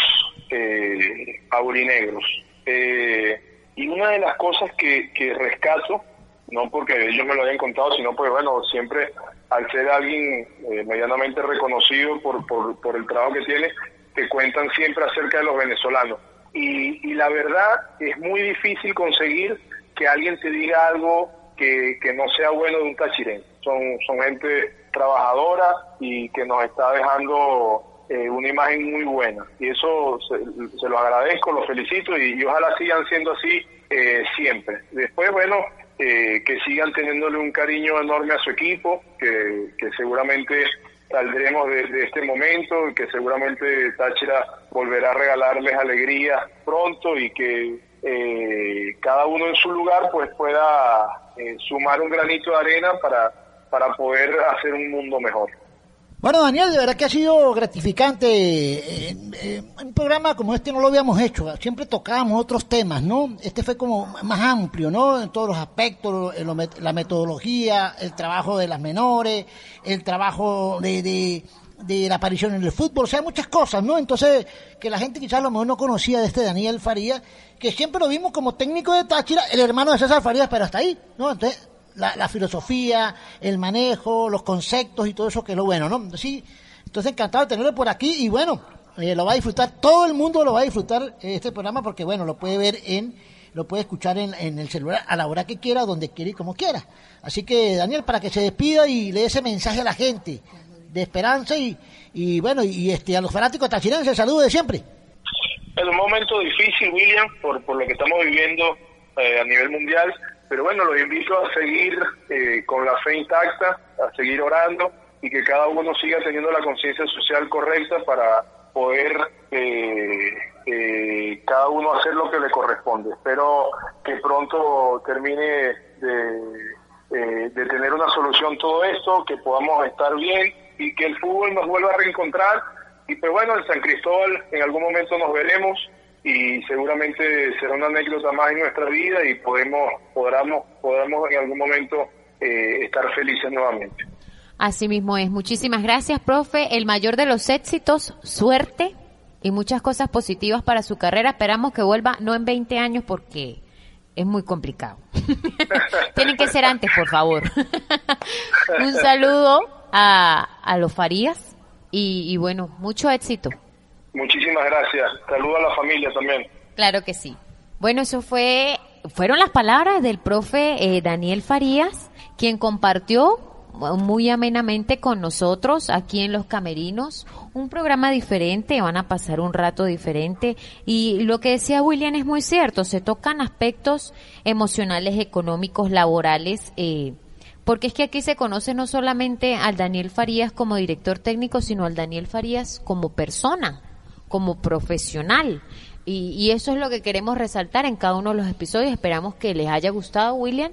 Speaker 3: eh, aurinegros. Eh, y una de las cosas que, que rescato, no porque ellos me lo hayan contado, sino porque, bueno, siempre al ser alguien eh, medianamente reconocido por, por, por el trabajo que tiene, te cuentan siempre acerca de los venezolanos y, la verdad es muy difícil conseguir que alguien te diga algo que, no sea bueno de un tachirense. Son, son gente trabajadora y que nos está dejando eh, una imagen muy buena. Y eso se, lo agradezco, lo felicito y, ojalá sigan siendo así eh, siempre. Después, bueno, eh, que sigan teniéndole un cariño enorme a su equipo, que, seguramente saldremos de, este momento, que seguramente Táchira volverá a regalarles alegría pronto y que eh, cada uno en su lugar pues pueda eh, sumar un granito de arena para, para poder hacer un mundo mejor.
Speaker 2: Bueno, Daniel, de verdad que ha sido gratificante. Eh, eh, un programa como este no lo habíamos hecho. Siempre tocábamos otros temas, ¿no? Este fue como más amplio, ¿no? En todos los aspectos, la metodología, el trabajo de las menores, el trabajo de, de, la aparición en el fútbol, o sea, muchas cosas, ¿no? Entonces, que la gente quizás a lo mejor no conocía de este Daniel Farías, que siempre lo vimos como técnico de Táchira, el hermano de César Farías, pero hasta ahí, ¿no? Entonces, la, filosofía, el manejo, los conceptos y todo eso que es lo bueno, ¿no? Sí, entonces encantado de tenerlo por aquí y bueno, eh, lo va a disfrutar, todo el mundo lo va a disfrutar eh, este programa porque bueno, lo puede ver en, lo puede escuchar en, en el celular a la hora que quiera, donde quiera y como quiera. Así que Daniel, para que se despida y le dé ese mensaje a la gente de esperanza y, y bueno, y este a los fanáticos tachirenses, saludo de siempre.
Speaker 3: Es un momento difícil, William, por, por lo que estamos viviendo eh, a nivel mundial, pero bueno, los invito a seguir eh, con la fe intacta, a seguir orando y que cada uno siga teniendo la conciencia social correcta para poder eh, eh, cada uno hacer lo que le corresponde. Espero que pronto termine de, de tener una solución todo esto, que podamos estar bien y que el fútbol nos vuelva a reencontrar. Y pues bueno, en San Cristóbal en algún momento nos veremos y seguramente será una anécdota más en nuestra vida y podemos, podamos, podamos en algún momento eh, estar felices nuevamente.
Speaker 1: Así mismo es. Muchísimas gracias, profe. El mayor de los éxitos, suerte y muchas cosas positivas para su carrera. Esperamos que vuelva no en 20 años porque es muy complicado. Tienen que ser antes, por favor. Un saludo a, a los Farías y, y bueno, mucho éxito.
Speaker 3: Muchísimas gracias. Saludo a la familia también.
Speaker 1: Claro que sí. Bueno, eso fue, fueron las palabras del profe eh, Daniel Farías, quien compartió muy amenamente con nosotros aquí en Los Camerinos. Un programa diferente, van a pasar un rato diferente. Y lo que decía William es muy cierto, se tocan aspectos emocionales, económicos, laborales, eh, porque es que aquí se conoce no solamente al Daniel Farías como director técnico, sino al Daniel Farías como persona, como profesional. Y, y eso es lo que queremos resaltar en cada uno de los episodios. Esperamos que les haya gustado, William.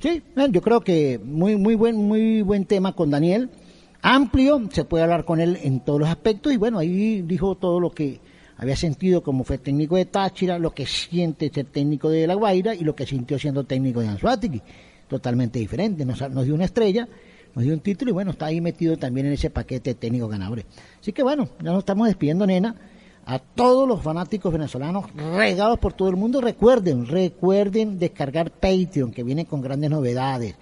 Speaker 2: Sí, yo creo que muy muy buen muy buen tema con Daniel, amplio, se puede hablar con él en todos los aspectos y bueno, ahí dijo todo lo que había sentido como fue técnico de Táchira, lo que siente ser técnico de La Guaira y lo que sintió siendo técnico de Anzuategui, totalmente diferente, nos, nos dio una estrella, nos dio un título y bueno, está ahí metido también en ese paquete técnico ganadores. Así que bueno, ya nos estamos despidiendo, nena a todos los fanáticos venezolanos regados por todo el mundo. Recuerden, recuerden descargar Patreon, que viene con grandes novedades.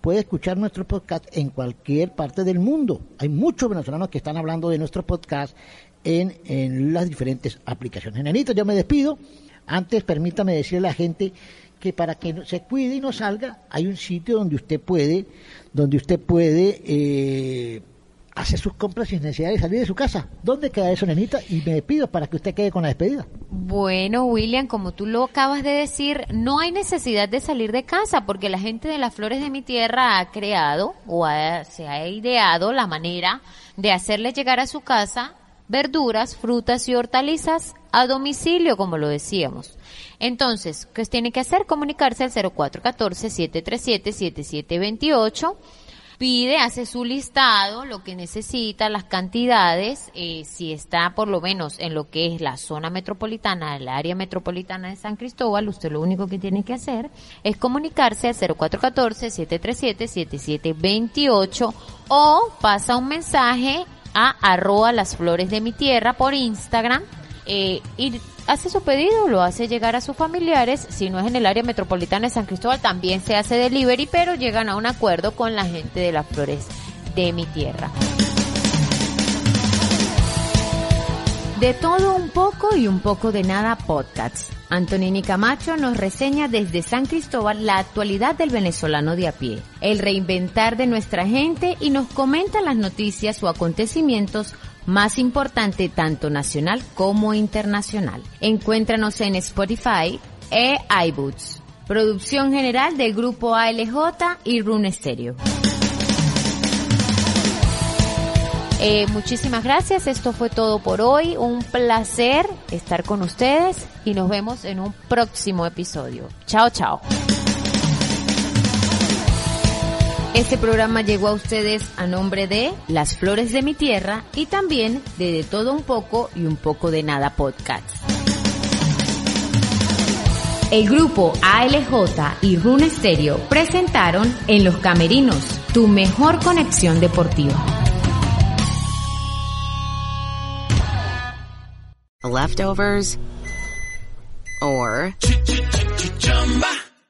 Speaker 2: Puede escuchar nuestro podcast en cualquier parte del mundo. Hay muchos venezolanos que están hablando de nuestro podcast en, en las diferentes aplicaciones. Nenito, yo me despido. Antes, permítame decirle a la gente que para que se cuide y no salga, hay un sitio donde usted puede, donde usted puede eh, hacer sus compras sin necesidad de salir de su casa. ¿Dónde queda eso, nenita? Y me despido para que usted quede con la despedida.
Speaker 1: Bueno, William, como tú lo acabas de decir, no hay necesidad de salir de casa porque la gente de las flores de mi tierra ha creado o se ha ideado la manera de hacerle llegar a su casa verduras, frutas y hortalizas a domicilio, como lo decíamos. Entonces, ¿qué tiene que hacer? Comunicarse al 0414-737-7728 pide, hace su listado, lo que necesita, las cantidades, eh, si está por lo menos en lo que es la zona metropolitana, el área metropolitana de San Cristóbal, usted lo único que tiene que hacer es comunicarse al 0414-737-7728 o pasa un mensaje a arroba las flores de mi tierra por Instagram eh, hace su pedido, lo hace llegar a sus familiares. Si no es en el área metropolitana de San Cristóbal, también se hace delivery, pero llegan a un acuerdo con la gente de las flores de mi tierra. De todo un poco y un poco de nada podcast. Antonini Camacho nos reseña desde San Cristóbal la actualidad del venezolano de a pie, el reinventar de nuestra gente y nos comenta las noticias o acontecimientos más importante tanto nacional como internacional. Encuéntranos en Spotify e iBoots. Producción general del grupo ALJ y Rune Stereo. Eh, muchísimas gracias, esto fue todo por hoy, un placer estar con ustedes y nos vemos en un próximo episodio. Chao, chao. Este programa llegó a ustedes a nombre de Las Flores de mi Tierra y también de De Todo Un Poco y Un Poco de Nada Podcast. El grupo ALJ y Rune Stereo presentaron En los Camerinos, tu mejor conexión deportiva.
Speaker 4: Leftovers or